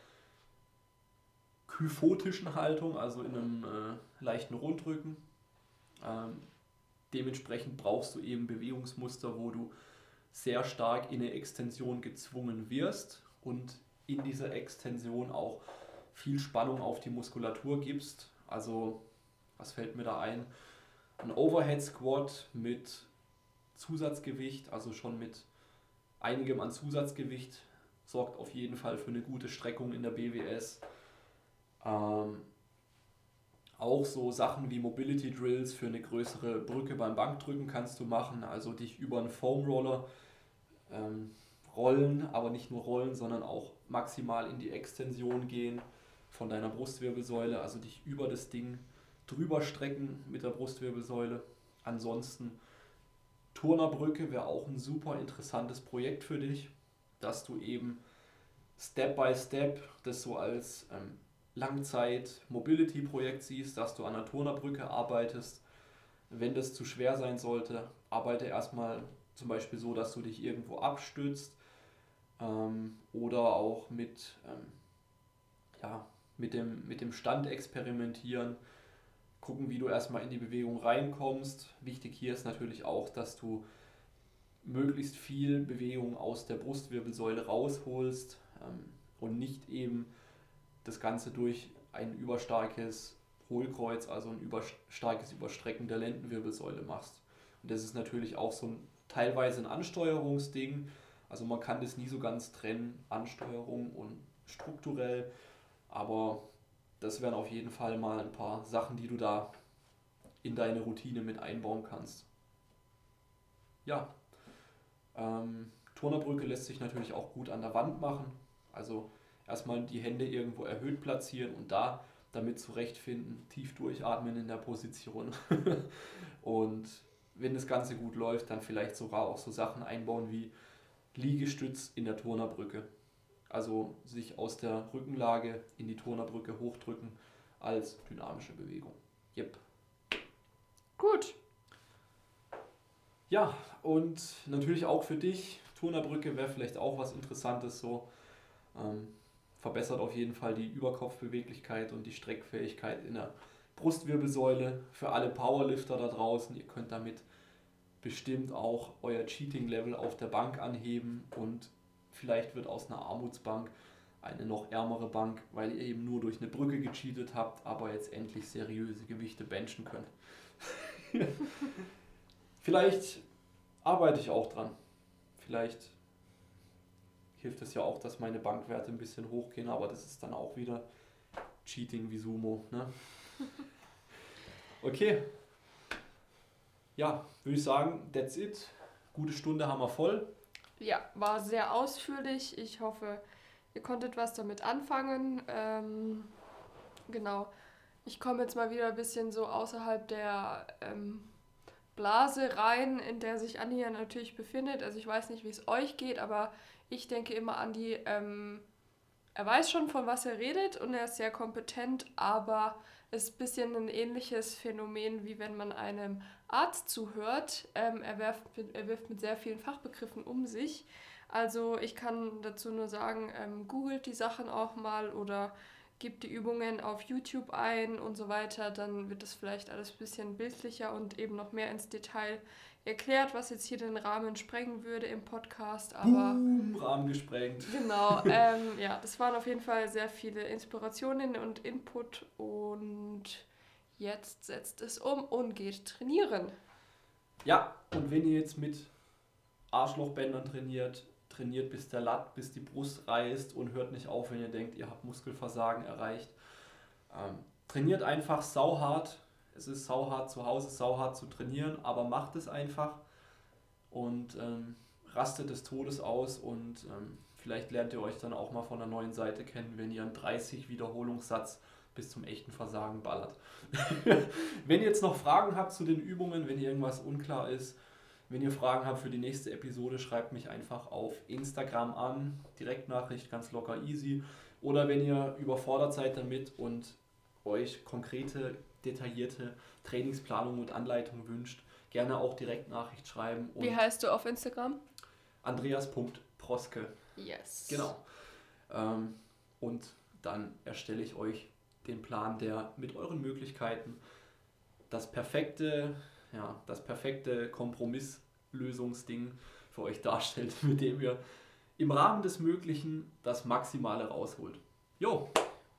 kyphotischen Haltung, also in einem äh, leichten Rundrücken. Ähm, dementsprechend brauchst du eben Bewegungsmuster, wo du sehr stark in eine Extension gezwungen wirst und in dieser Extension auch viel Spannung auf die Muskulatur gibst. Also, was fällt mir da ein? Ein Overhead Squat mit Zusatzgewicht, also schon mit einigem an Zusatzgewicht, sorgt auf jeden Fall für eine gute Streckung in der BWS. Ähm, auch so Sachen wie Mobility Drills für eine größere Brücke beim Bankdrücken kannst du machen, also dich über einen Foam Roller ähm, rollen, aber nicht nur rollen, sondern auch maximal in die Extension gehen von deiner Brustwirbelsäule, also dich über das Ding drüber strecken mit der Brustwirbelsäule. Ansonsten Turnerbrücke wäre auch ein super interessantes Projekt für dich, dass du eben Step by Step das so als ähm, Langzeit-Mobility-Projekt siehst, dass du an der Turnerbrücke arbeitest. Wenn das zu schwer sein sollte, arbeite erstmal zum Beispiel so, dass du dich irgendwo abstützt ähm, oder auch mit, ähm, ja, mit, dem, mit dem Stand experimentieren, gucken, wie du erstmal in die Bewegung reinkommst. Wichtig hier ist natürlich auch, dass du möglichst viel Bewegung aus der Brustwirbelsäule rausholst ähm, und nicht eben das Ganze durch ein überstarkes Hohlkreuz, also ein überstarkes Überstrecken der Lendenwirbelsäule machst. Und das ist natürlich auch so ein teilweise ein Ansteuerungsding. Also man kann das nie so ganz trennen, Ansteuerung und strukturell. Aber das wären auf jeden Fall mal ein paar Sachen, die du da in deine Routine mit einbauen kannst. Ja, ähm, Turnerbrücke lässt sich natürlich auch gut an der Wand machen. Also erstmal die Hände irgendwo erhöht platzieren und da damit zurechtfinden, tief durchatmen in der Position. und wenn das Ganze gut läuft, dann vielleicht sogar auch so Sachen einbauen wie Liegestütz in der Turnerbrücke. Also sich aus der Rückenlage in die Turnerbrücke hochdrücken als dynamische Bewegung. Yep. Gut. Ja, und natürlich auch für dich, Turnerbrücke wäre vielleicht auch was Interessantes so. Ähm, verbessert auf jeden Fall die Überkopfbeweglichkeit und die Streckfähigkeit in der Brustwirbelsäule. Für alle Powerlifter da draußen, ihr könnt damit bestimmt auch euer Cheating-Level auf der Bank anheben und vielleicht wird aus einer Armutsbank eine noch ärmere Bank, weil ihr eben nur durch eine Brücke gecheatet habt, aber jetzt endlich seriöse Gewichte benchen könnt. vielleicht arbeite ich auch dran. Vielleicht hilft es ja auch, dass meine Bankwerte ein bisschen hochgehen, aber das ist dann auch wieder Cheating wie Sumo. Ne? Okay. Ja, würde ich sagen, that's it. Gute Stunde haben wir voll. Ja, war sehr ausführlich. Ich hoffe, ihr konntet was damit anfangen. Ähm, genau. Ich komme jetzt mal wieder ein bisschen so außerhalb der ähm, Blase rein, in der sich Andi ja natürlich befindet. Also ich weiß nicht, wie es euch geht, aber ich denke immer, Andi, ähm, er weiß schon, von was er redet und er ist sehr kompetent, aber es ist ein bisschen ein ähnliches Phänomen, wie wenn man einem Arzt zuhört. Ähm, er, werft, er wirft mit sehr vielen Fachbegriffen um sich. Also ich kann dazu nur sagen, ähm, googelt die Sachen auch mal oder gebt die Übungen auf YouTube ein und so weiter. Dann wird es vielleicht alles ein bisschen bildlicher und eben noch mehr ins Detail erklärt, was jetzt hier den Rahmen sprengen würde im Podcast. Aber Boom, Rahmen gesprengt. Genau, ähm, ja, das waren auf jeden Fall sehr viele Inspirationen und Input und jetzt setzt es um und geht trainieren. Ja, und wenn ihr jetzt mit Arschlochbändern trainiert, trainiert bis der Latt, bis die Brust reißt und hört nicht auf, wenn ihr denkt, ihr habt Muskelversagen erreicht. Ähm, trainiert einfach sauhart, es ist sauhart zu Hause, sauhart zu trainieren, aber macht es einfach und ähm, rastet des Todes aus und ähm, vielleicht lernt ihr euch dann auch mal von der neuen Seite kennen, wenn ihr einen 30 Wiederholungssatz bis zum echten Versagen ballert. wenn ihr jetzt noch Fragen habt zu den Übungen, wenn irgendwas unklar ist, Wenn ihr Fragen habt für die nächste Episode, schreibt mich einfach auf Instagram an. Direktnachricht, ganz locker, easy. Oder wenn ihr überfordert seid damit und euch konkrete, detaillierte Trainingsplanung und Anleitung wünscht, gerne auch Direktnachricht schreiben. Und Wie heißt du auf Instagram? Andreas.proske. Yes. Genau. Ähm, und dann erstelle ich euch den Plan, der mit euren Möglichkeiten das perfekte, ja, das perfekte Kompromisslösungsding für euch darstellt, mit dem ihr im Rahmen des Möglichen das Maximale rausholt. Jo,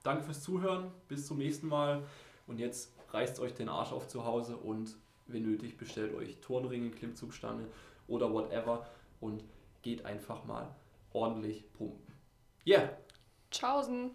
danke fürs Zuhören, bis zum nächsten Mal und jetzt reißt euch den Arsch auf zu Hause und wenn nötig bestellt euch Turnringe, Klimmzugstange oder whatever und geht einfach mal ordentlich pumpen. Yeah! Tschaußen.